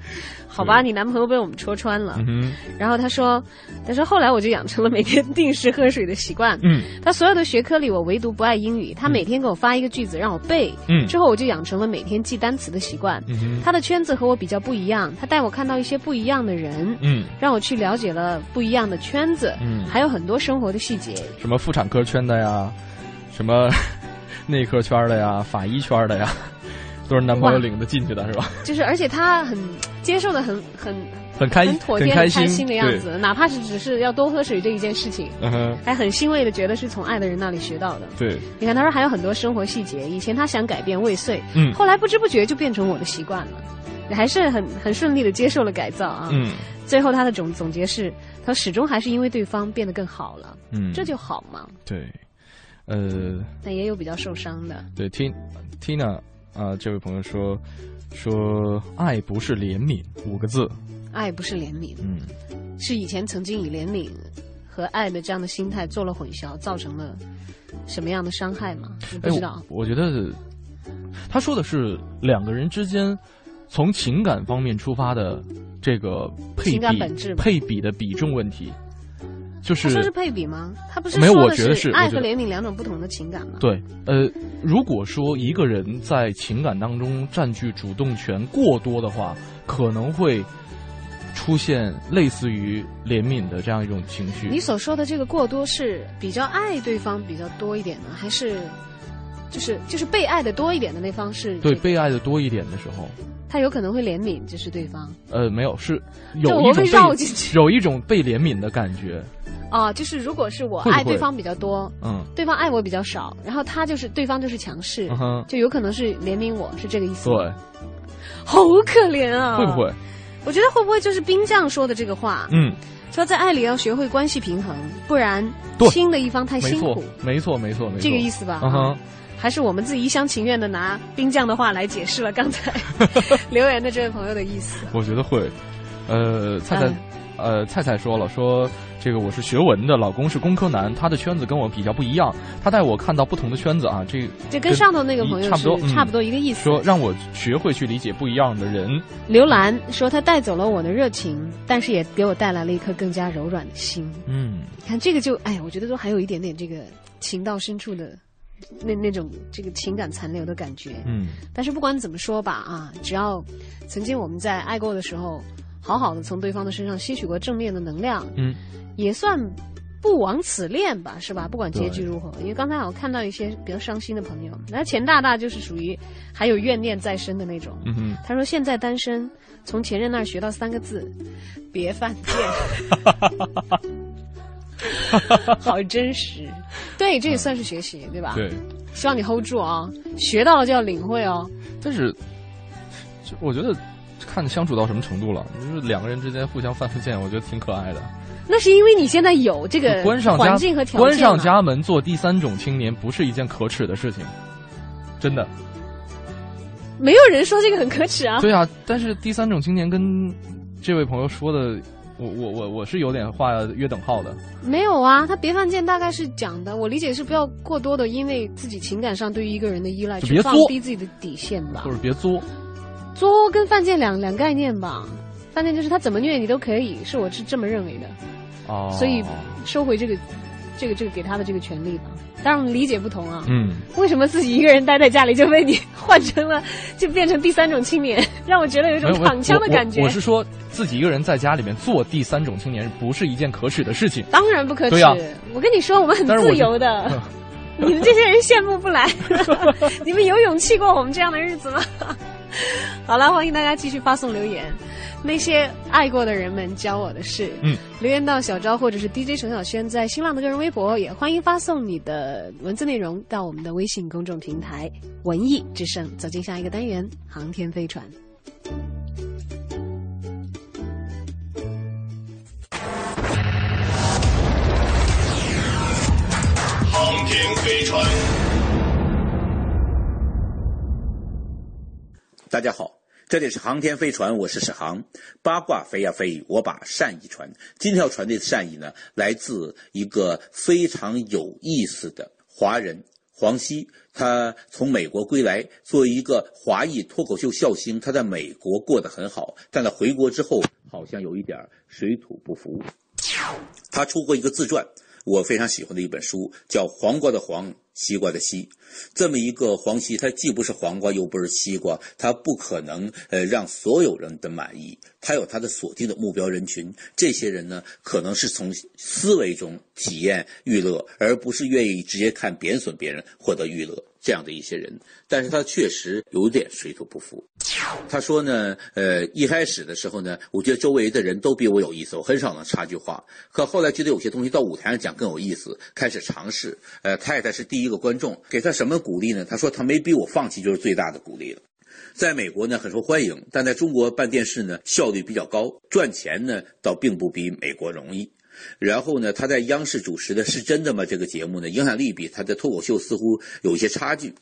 好吧，你男朋友被我们戳穿了。嗯然后他说：“他说后来我就养成了每天定时喝水的习惯。嗯，他所有的学科里，我唯独不爱英语。他每天给我发一个句子让我背。嗯，之后我就养成了每天记单词的习惯。嗯他的圈子和我比较不一样，他带我看到一些不一样的人。嗯，让我去了解了不一样的圈子。嗯，还有很多生活的细节，什么妇产科圈的呀，什么 内科圈的呀，法医圈的呀。”都是男朋友领着进去的是吧？就是，而且他很接受的很很很开很妥帖、很开心的样子，哪怕是只是要多喝水这一件事情，嗯还很欣慰的觉得是从爱的人那里学到的。对，你看他说还有很多生活细节，以前他想改变未遂，嗯，后来不知不觉就变成我的习惯了，还是很很顺利的接受了改造啊。嗯，最后他的总总结是，他始终还是因为对方变得更好了，嗯，这就好嘛。对，呃，但也有比较受伤的。对 Tina。啊，这位朋友说，说爱不是怜悯五个字，爱不是怜悯，嗯，是以前曾经以怜悯和爱的这样的心态做了混淆，造成了什么样的伤害吗？不知道。我觉得他说的是两个人之间从情感方面出发的这个配比配比的比重问题。就是说是配比吗？他不是没有？我觉得是爱和怜悯两种不同的情感吗？对，呃，如果说一个人在情感当中占据主动权过多的话，可能会出现类似于怜悯的这样一种情绪。你所说的这个过多是比较爱对方比较多一点呢，还是就是就是被爱的多一点的那方是？对，被爱的多一点的时候，他有可能会怜悯，就是对方。呃，没有，是有一种被有一种被怜悯的感觉。啊，就是如果是我爱对方比较多，嗯，对方爱我比较少，然后他就是对方就是强势，就有可能是怜悯我，是这个意思。对，好可怜啊！会不会？我觉得会不会就是冰将说的这个话？嗯，说在爱里要学会关系平衡，不然亲的一方太辛苦。没错，没错，没错，这个意思吧？嗯哼，还是我们自己一厢情愿的拿兵将的话来解释了刚才 留言的这位朋友的意思。我觉得会，呃，菜菜。呃，菜菜说了，说这个我是学文的，老公是工科男，他的圈子跟我比较不一样，他带我看到不同的圈子啊，这这跟上头那个朋友差不多，差不多一个意思。说让我学会去理解不一样的人。刘兰说他带走了我的热情，但是也给我带来了一颗更加柔软的心。嗯，看这个就哎呀，我觉得都还有一点点这个情到深处的。那那种这个情感残留的感觉，嗯，但是不管怎么说吧，啊，只要曾经我们在爱过的时候，好好的从对方的身上吸取过正面的能量，嗯，也算不枉此恋吧，是吧？不管结局如何，因为刚才我看到一些比较伤心的朋友，那钱大大就是属于还有怨念在身的那种，嗯哼，他说现在单身，从前任那儿学到三个字，别犯贱。好真实，对，这也算是学习，对吧？对，希望你 hold 住啊，学到了就要领会哦。但是，就我觉得，看相处到什么程度了，就是两个人之间互相犯犯贱，我觉得挺可爱的。那是因为你现在有这个关上环境和条件，关上家门做第三种青年，不是一件可耻的事情，真的。没有人说这个很可耻啊。对啊，但是第三种青年跟这位朋友说的。我我我我是有点画约等号的，没有啊，他别犯贱大概是讲的，我理解是不要过多的因为自己情感上对于一个人的依赖去放低自己的底线吧，就是别作，作跟犯贱两两概念吧，犯贱就是他怎么虐你都可以，是我是这么认为的，哦，所以收回这个这个这个给他的这个权利吧。当然理解不同啊，嗯，为什么自己一个人待在家里就被你换成了，就变成第三种青年，让我觉得有一种躺枪的感觉。我是说自己一个人在家里面做第三种青年，不是一件可耻的事情。当然不可耻，我跟你说，我们很自由的，你们这些人羡慕不来，你们有勇气过我们这样的日子吗？好了，欢迎大家继续发送留言。那些爱过的人们教我的事，嗯，留言到小昭或者是 DJ 陈小轩在新浪的个人微博，也欢迎发送你的文字内容到我们的微信公众平台“文艺之声”。走进下一个单元——航天飞船。航天飞船，大家好。这里是航天飞船，我是史航。八卦飞呀飞，我把善意传。今天要传递的善意呢，来自一个非常有意思的华人黄西。他从美国归来，作为一个华裔脱口秀笑星，他在美国过得很好，但他回国之后好像有一点水土不服。他出过一个自传，我非常喜欢的一本书，叫《黄瓜的黄》。西瓜的西，这么一个黄西，它既不是黄瓜，又不是西瓜，它不可能呃让所有人的满意。它有它的锁定的目标人群，这些人呢，可能是从思维中体验娱乐，而不是愿意直接看贬损别人获得娱乐这样的一些人。但是他确实有点水土不服。他说呢，呃，一开始的时候呢，我觉得周围的人都比我有意思，我很少能插句话。可后来觉得有些东西到舞台上讲更有意思，开始尝试。呃，太太是第一。个观众给他什么鼓励呢？他说他没逼我放弃，就是最大的鼓励了。在美国呢很受欢迎，但在中国办电视呢效率比较高，赚钱呢倒并不比美国容易。然后呢，他在央视主持的是真的吗？这个节目呢影响力比他的脱口秀似乎有一些差距。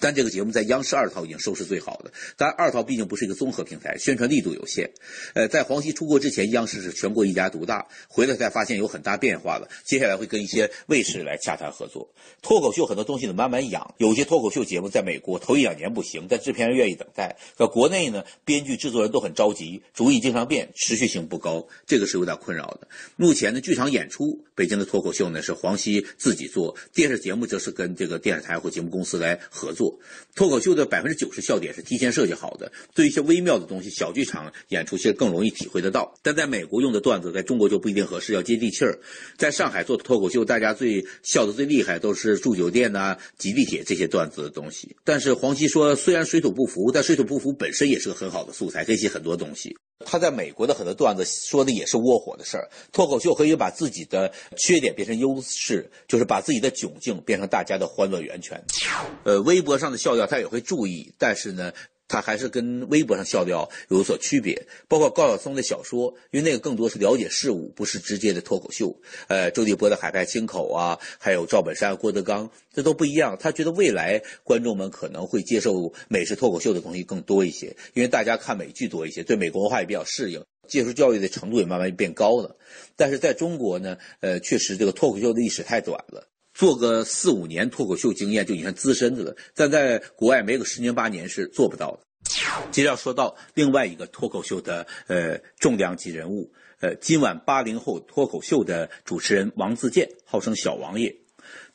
但这个节目在央视二套已经收视最好的，但二套毕竟不是一个综合平台，宣传力度有限。呃，在黄西出国之前，央视是全国一家独大，回来才发现有很大变化了。接下来会跟一些卫视来洽谈合作。脱口秀很多东西得慢慢养，有些脱口秀节目在美国头一两年不行，但制片人愿意等待。可国内呢，编剧制作人都很着急，主意经常变，持续性不高，这个是有点困扰的。目前呢，剧场演出，北京的脱口秀呢是黄西自己做，电视节目则是跟这个电视台或节目公司来合作。做脱口秀的百分之九十笑点是提前设计好的，对一些微妙的东西，小剧场演出其实更容易体会得到。但在美国用的段子，在中国就不一定合适，要接地气儿。在上海做脱口秀，大家最笑的最厉害都是住酒店呐、挤地铁这些段子的东西。但是黄西说，虽然水土不服，但水土不服本身也是个很好的素材，可以写很多东西。他在美国的很多段子说的也是窝火的事儿。脱口秀可以把自己的缺点变成优势，就是把自己的窘境变成大家的欢乐源泉。呃，微博上的笑料他也会注意，但是呢。他还是跟微博上笑料有所区别，包括高晓松的小说，因为那个更多是了解事物，不是直接的脱口秀。呃，周立波的海派清口啊，还有赵本山、郭德纲，这都不一样。他觉得未来观众们可能会接受美式脱口秀的东西更多一些，因为大家看美剧多一些，对美国文化也比较适应。接受教育的程度也慢慢变高了。但是在中国呢，呃，确实这个脱口秀的历史太短了，做个四五年脱口秀经验就已经资深的了，但在国外没个十年八年是做不到的。接着要说到另外一个脱口秀的呃重量级人物，呃，今晚八零后脱口秀的主持人王自健，号称小王爷。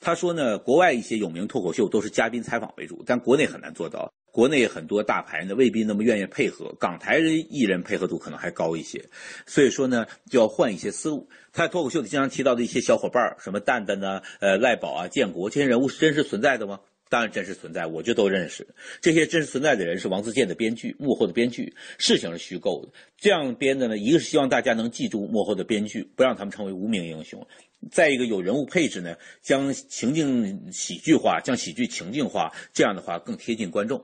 他说呢，国外一些有名脱口秀都是嘉宾采访为主，但国内很难做到。国内很多大牌呢未必那么愿意配合，港台人艺人配合度可能还高一些。所以说呢，就要换一些思路。他脱口秀里经常提到的一些小伙伴什么蛋蛋呢，呃，赖宝啊，建国这些人物是真实存在的吗？当然真实存在，我就都认识。这些真实存在的人是王自健的编剧，幕后的编剧，事情是虚构的。这样编的呢，一个是希望大家能记住幕后的编剧，不让他们成为无名英雄。再一个有人物配置呢，将情境喜剧化，将喜剧情境化，这样的话更贴近观众。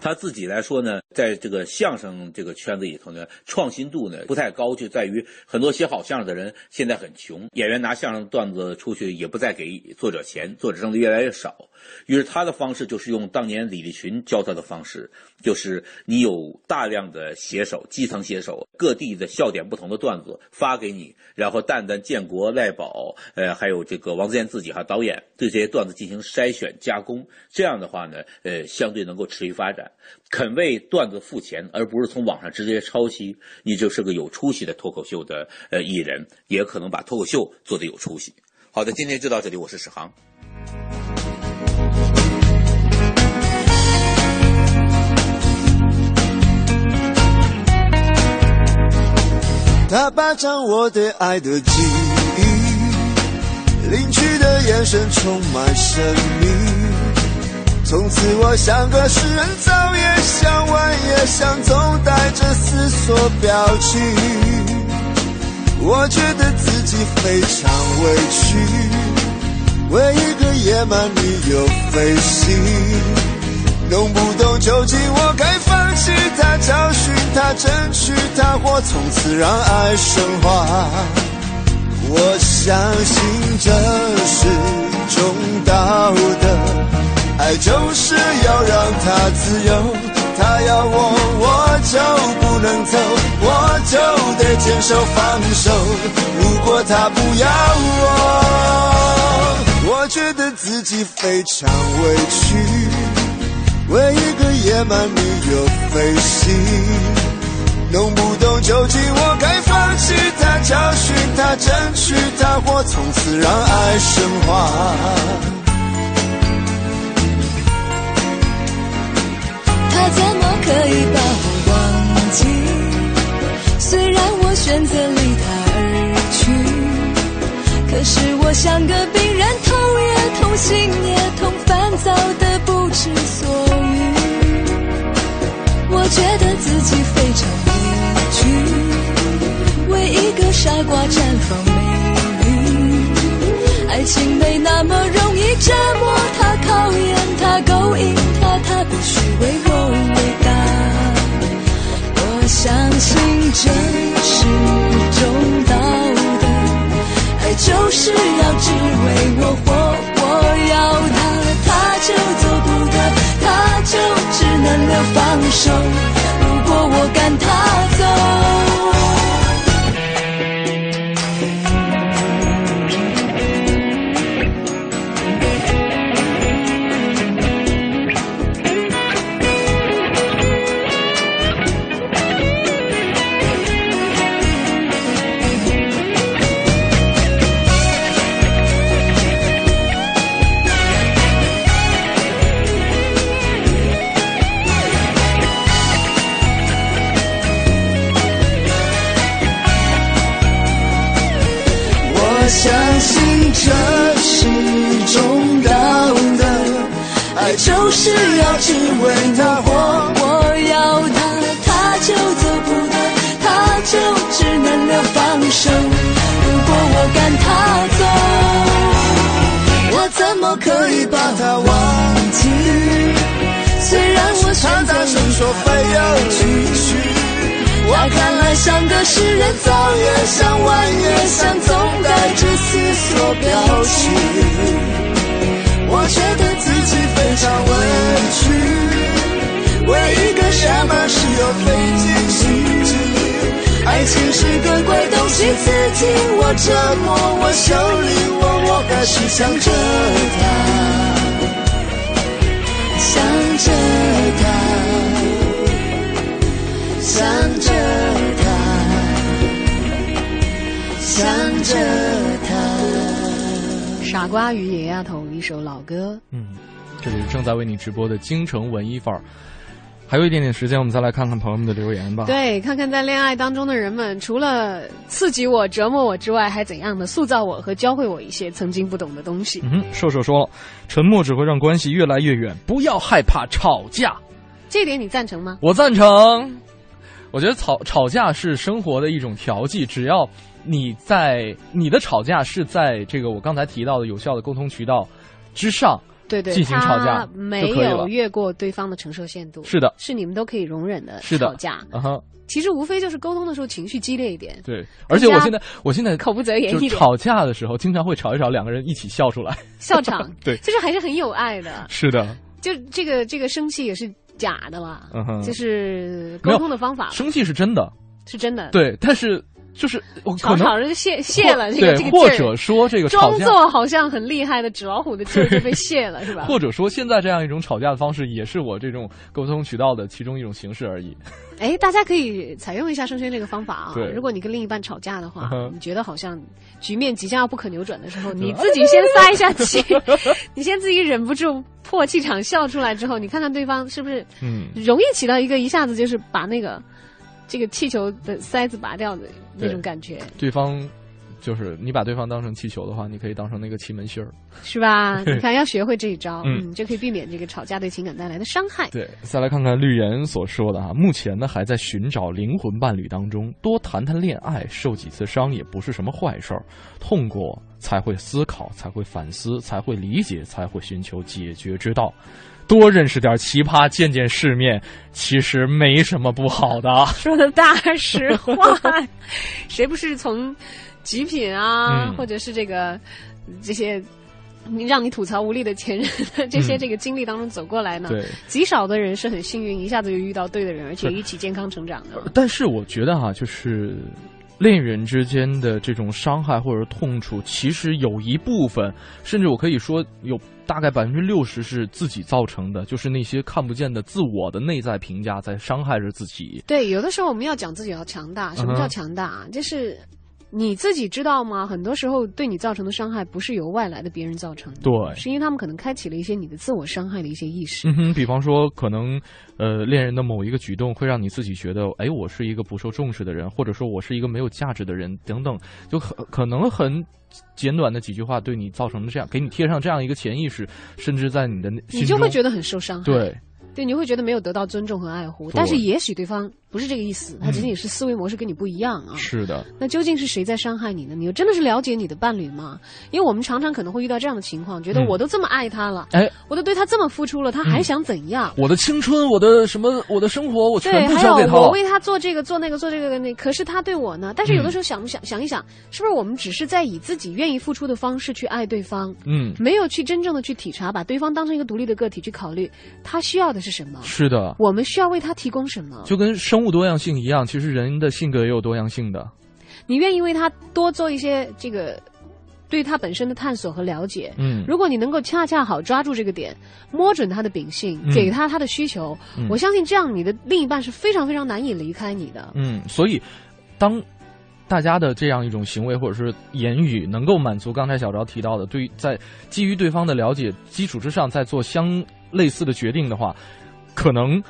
他自己来说呢，在这个相声这个圈子里头呢，创新度呢不太高，就在于很多写好相声的人现在很穷，演员拿相声段子出去也不再给作者钱，作者挣的越来越少。于是他的方式就是用当年李立群教他的方式，就是你有大量的写手，基层写手，各地的笑点不同的段子发给你，然后蛋蛋、建国、赖宝，呃，还有这个王自健自己哈导演对这些段子进行筛选加工，这样的话呢，呃，相对能够持续发展，肯为段段子付钱，而不是从网上直接抄袭，你就是个有出息的脱口秀的呃艺人，也可能把脱口秀做得有出息。好的，今天就到这里，我是史航。他霸占我对爱的记忆，领取的眼神充满神秘。从此我像个诗人，早也想，晚也想，总带着思索表情。我觉得自己非常委屈，为一个野蛮女友费心。弄不懂究竟我该放弃她，找寻她，争取她，或从此让爱升华。我相信这是种道德，爱就是要让他自由，他要我我就不能走，我就得坚守放手。如果他不要我，我觉得自己非常委屈。为一个野蛮女友费心，弄不懂究竟我该放弃他，教训他，争取他，或从此让爱升华。他怎么可以把我忘记？虽然我选择离他而去，可是我像个病人，痛也痛，心也痛，烦躁的不知所。我觉得自己非常委屈，为一个傻瓜绽放美丽。爱情没那么容易折磨他，考验他，勾引他，他必须为。我相信这是种道德，爱就是要只为我活，我要他，他就走不得，他就。只能留放手，如果我敢他就是要只为他活，我要他，他就走不得，他就只能留放手。如果我赶他走，我怎么可以把他忘记？虽然我选择说非要继续，我看来像个诗人，早也想，晚也想，总带着思索表情。我觉得常委屈，为一个傻马是有费尽心机，爱情。是个怪东西自己，我折磨，我修理我，我还是想着他，想着他，想着他，想着他。傻瓜与野丫头一首老歌。嗯，这里是正在为你直播的京城文艺范儿。还有一点点时间，我们再来看看朋友们的留言吧。对，看看在恋爱当中的人们，除了刺激我、折磨我之外，还怎样的塑造我和教会我一些曾经不懂的东西。嗯，瘦瘦说了，沉默只会让关系越来越远，不要害怕吵架。这点你赞成吗？我赞成。我觉得吵吵架是生活的一种调剂，只要你在你的吵架是在这个我刚才提到的有效的沟通渠道之上。对对，进行吵架没有越过对方的承受限度，是的，是你们都可以容忍的吵架。啊哈，其实无非就是沟通的时候情绪激烈一点。对，而且我现在我现在口不择言一点，吵架的时候经常会吵一吵，两个人一起笑出来，笑场。对，就是还是很有爱的。是的，就这个这个生气也是假的了，就是沟通的方法。生气是真的，是真的。对，但是。就是吵吵着就泄泄了，这个这个或者说这个装作好像很厉害的纸老虎的劲儿就被泄了，是吧？或者说现在这样一种吵架的方式，也是我这种沟通渠道的其中一种形式而已。哎，大家可以采用一下生轩这个方法啊。对，如果你跟另一半吵架的话，你觉得好像局面即将要不可扭转的时候，你自己先撒一下气，你先自己忍不住破气场笑出来之后，你看看对方是不是嗯容易起到一个一下子就是把那个。这个气球的塞子拔掉的那种感觉，对方就是你把对方当成气球的话，你可以当成那个气门芯儿，是吧？你看要学会这一招，嗯，就可以避免这个吵架对情感带来的伤害。对，再来看看绿岩所说的哈，目前呢还在寻找灵魂伴侣当中，多谈谈恋爱，受几次伤也不是什么坏事儿，痛过才会思考，才会反思，才会理解，才会寻求解决之道。多认识点奇葩，见见世面，其实没什么不好的。说的大实话，谁不是从极品啊，或者是这个这些让你吐槽无力的前任这些这个经历当中走过来呢？对，极少的人是很幸运，一下子就遇到对的人，而且一起健康成长的。但是我觉得哈，就是恋人之间的这种伤害或者痛楚，其实有一部分，甚至我可以说有。大概百分之六十是自己造成的，就是那些看不见的自我的内在评价在伤害着自己。对，有的时候我们要讲自己要强大。什么叫强大？就是你自己知道吗？很多时候对你造成的伤害不是由外来的别人造成的，对，是因为他们可能开启了一些你的自我伤害的一些意识。嗯哼，比方说可能呃恋人的某一个举动会让你自己觉得，哎，我是一个不受重视的人，或者说我是一个没有价值的人等等，就很可能很。简短的几句话对你造成的这样，给你贴上这样一个潜意识，甚至在你的你就会觉得很受伤害。对。对，你会觉得没有得到尊重和爱护，但是也许对方不是这个意思，他仅仅是思维模式跟你不一样啊。是的。那究竟是谁在伤害你呢？你又真的是了解你的伴侣吗？因为我们常常可能会遇到这样的情况，觉得我都这么爱他了，哎，我都对他这么付出了，他还想怎样？我的青春，我的什么，我的生活，我全部交给他了。我为他做这个做那个做这个那，可是他对我呢？但是有的时候想不想想一想，是不是我们只是在以自己愿意付出的方式去爱对方？嗯，没有去真正的去体察，把对方当成一个独立的个体去考虑，他需要的是什么？是的。我们需要为他提供什么？就跟生物多样性一样，其实人的性格也有多样性的。你愿意为他多做一些这个对他本身的探索和了解？嗯，如果你能够恰恰好抓住这个点，摸准他的秉性，给他他的需求，我相信这样你的另一半是非常非常难以离开你的。嗯，所以当大家的这样一种行为或者是言语能够满足刚才小昭提到的，对于在基于对方的了解基础之上再做相类似的决定的话。可能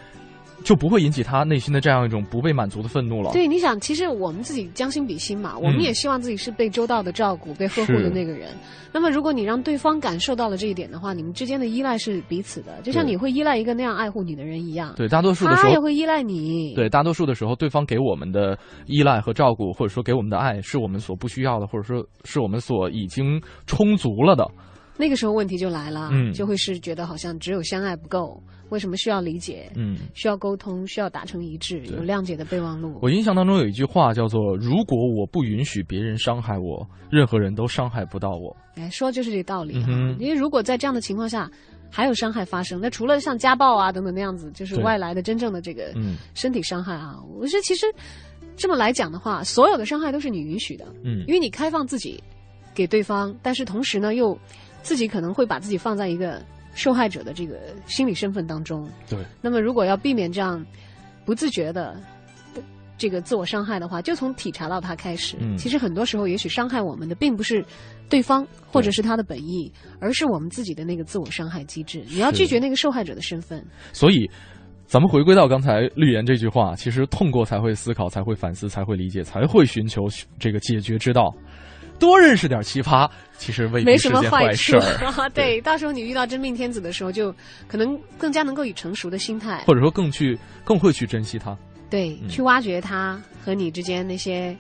就不会引起他内心的这样一种不被满足的愤怒了。对，你想，其实我们自己将心比心嘛，我们也希望自己是被周到的照顾、被呵护的那个人。那么，如果你让对方感受到了这一点的话，你们之间的依赖是彼此的，就像你会依赖一个那样爱护你的人一样。对，大多数的时候他也会依赖你。对，大多数的时候，对方给我们的依赖和照顾，或者说给我们的爱，是我们所不需要的，或者说是我们所已经充足了的。那个时候问题就来了，就会是觉得好像只有相爱不够。为什么需要理解？嗯，需要沟通，需要达成一致，有谅解的备忘录。我印象当中有一句话叫做：“如果我不允许别人伤害我，任何人都伤害不到我。”哎，说就是这道理啊。因为如果在这样的情况下还有伤害发生，那除了像家暴啊等等那样子，就是外来的真正的这个身体伤害啊，我觉得其实。这么来讲的话，所有的伤害都是你允许的，嗯，因为你开放自己给对方，但是同时呢，又自己可能会把自己放在一个受害者的这个心理身份当中。对。那么，如果要避免这样不自觉的这个自我伤害的话，就从体察到他开始。嗯。其实很多时候，也许伤害我们的并不是对方或者是他的本意，而是我们自己的那个自我伤害机制。你要拒绝那个受害者的身份。所以。咱们回归到刚才绿岩这句话，其实痛过才会思考，才会反思，才会理解，才会寻求这个解决之道。多认识点奇葩，其实未必是件坏事儿。对，到时候你遇到真命天子的时候，就可能更加能够以成熟的心态，或者说更去更会去珍惜他。对，去挖掘他和你之间那些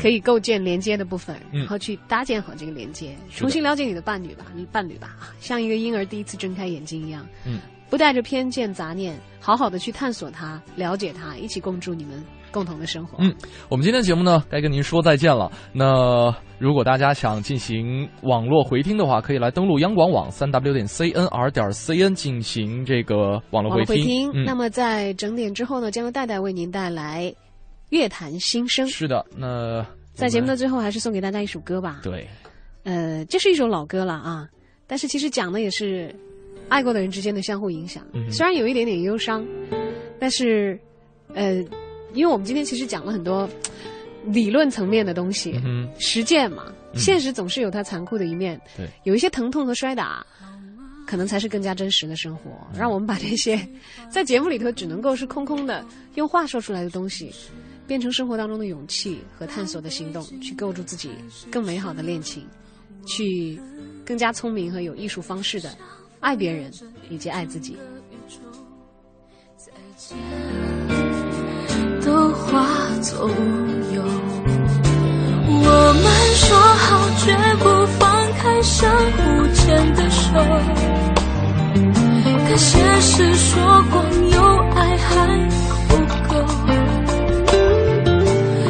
可以构建连接的部分，然后去搭建好这个连接，重新了解你的伴侣吧，你伴侣吧，像一个婴儿第一次睁开眼睛一样。嗯。不带着偏见杂念，好好的去探索他，了解他，一起共筑你们共同的生活。嗯，我们今天的节目呢，该跟您说再见了。那如果大家想进行网络回听的话，可以来登录央广网三 w 点 cnr 点 cn 进行这个网络回听。那么在整点之后呢，将由戴戴为您带来乐坛新生。是的，那在节目的最后，还是送给大家一首歌吧。对，呃，这是一首老歌了啊，但是其实讲的也是。爱过的人之间的相互影响，虽然有一点点忧伤，但是，呃，因为我们今天其实讲了很多 理论层面的东西，实践嘛，现实总是有它残酷的一面，对，有一些疼痛和摔打，可能才是更加真实的生活。让我们把这些 在节目里头只能够是空空的用话说出来的东西，变成生活当中的勇气和探索的行动，去构筑自己更美好的恋情，去更加聪明和有艺术方式的。爱别人以及爱自己都都化作乌有我们说好绝不放开相互牵的手可现实说光有爱还不够。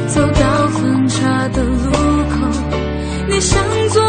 走到分岔的路口你向左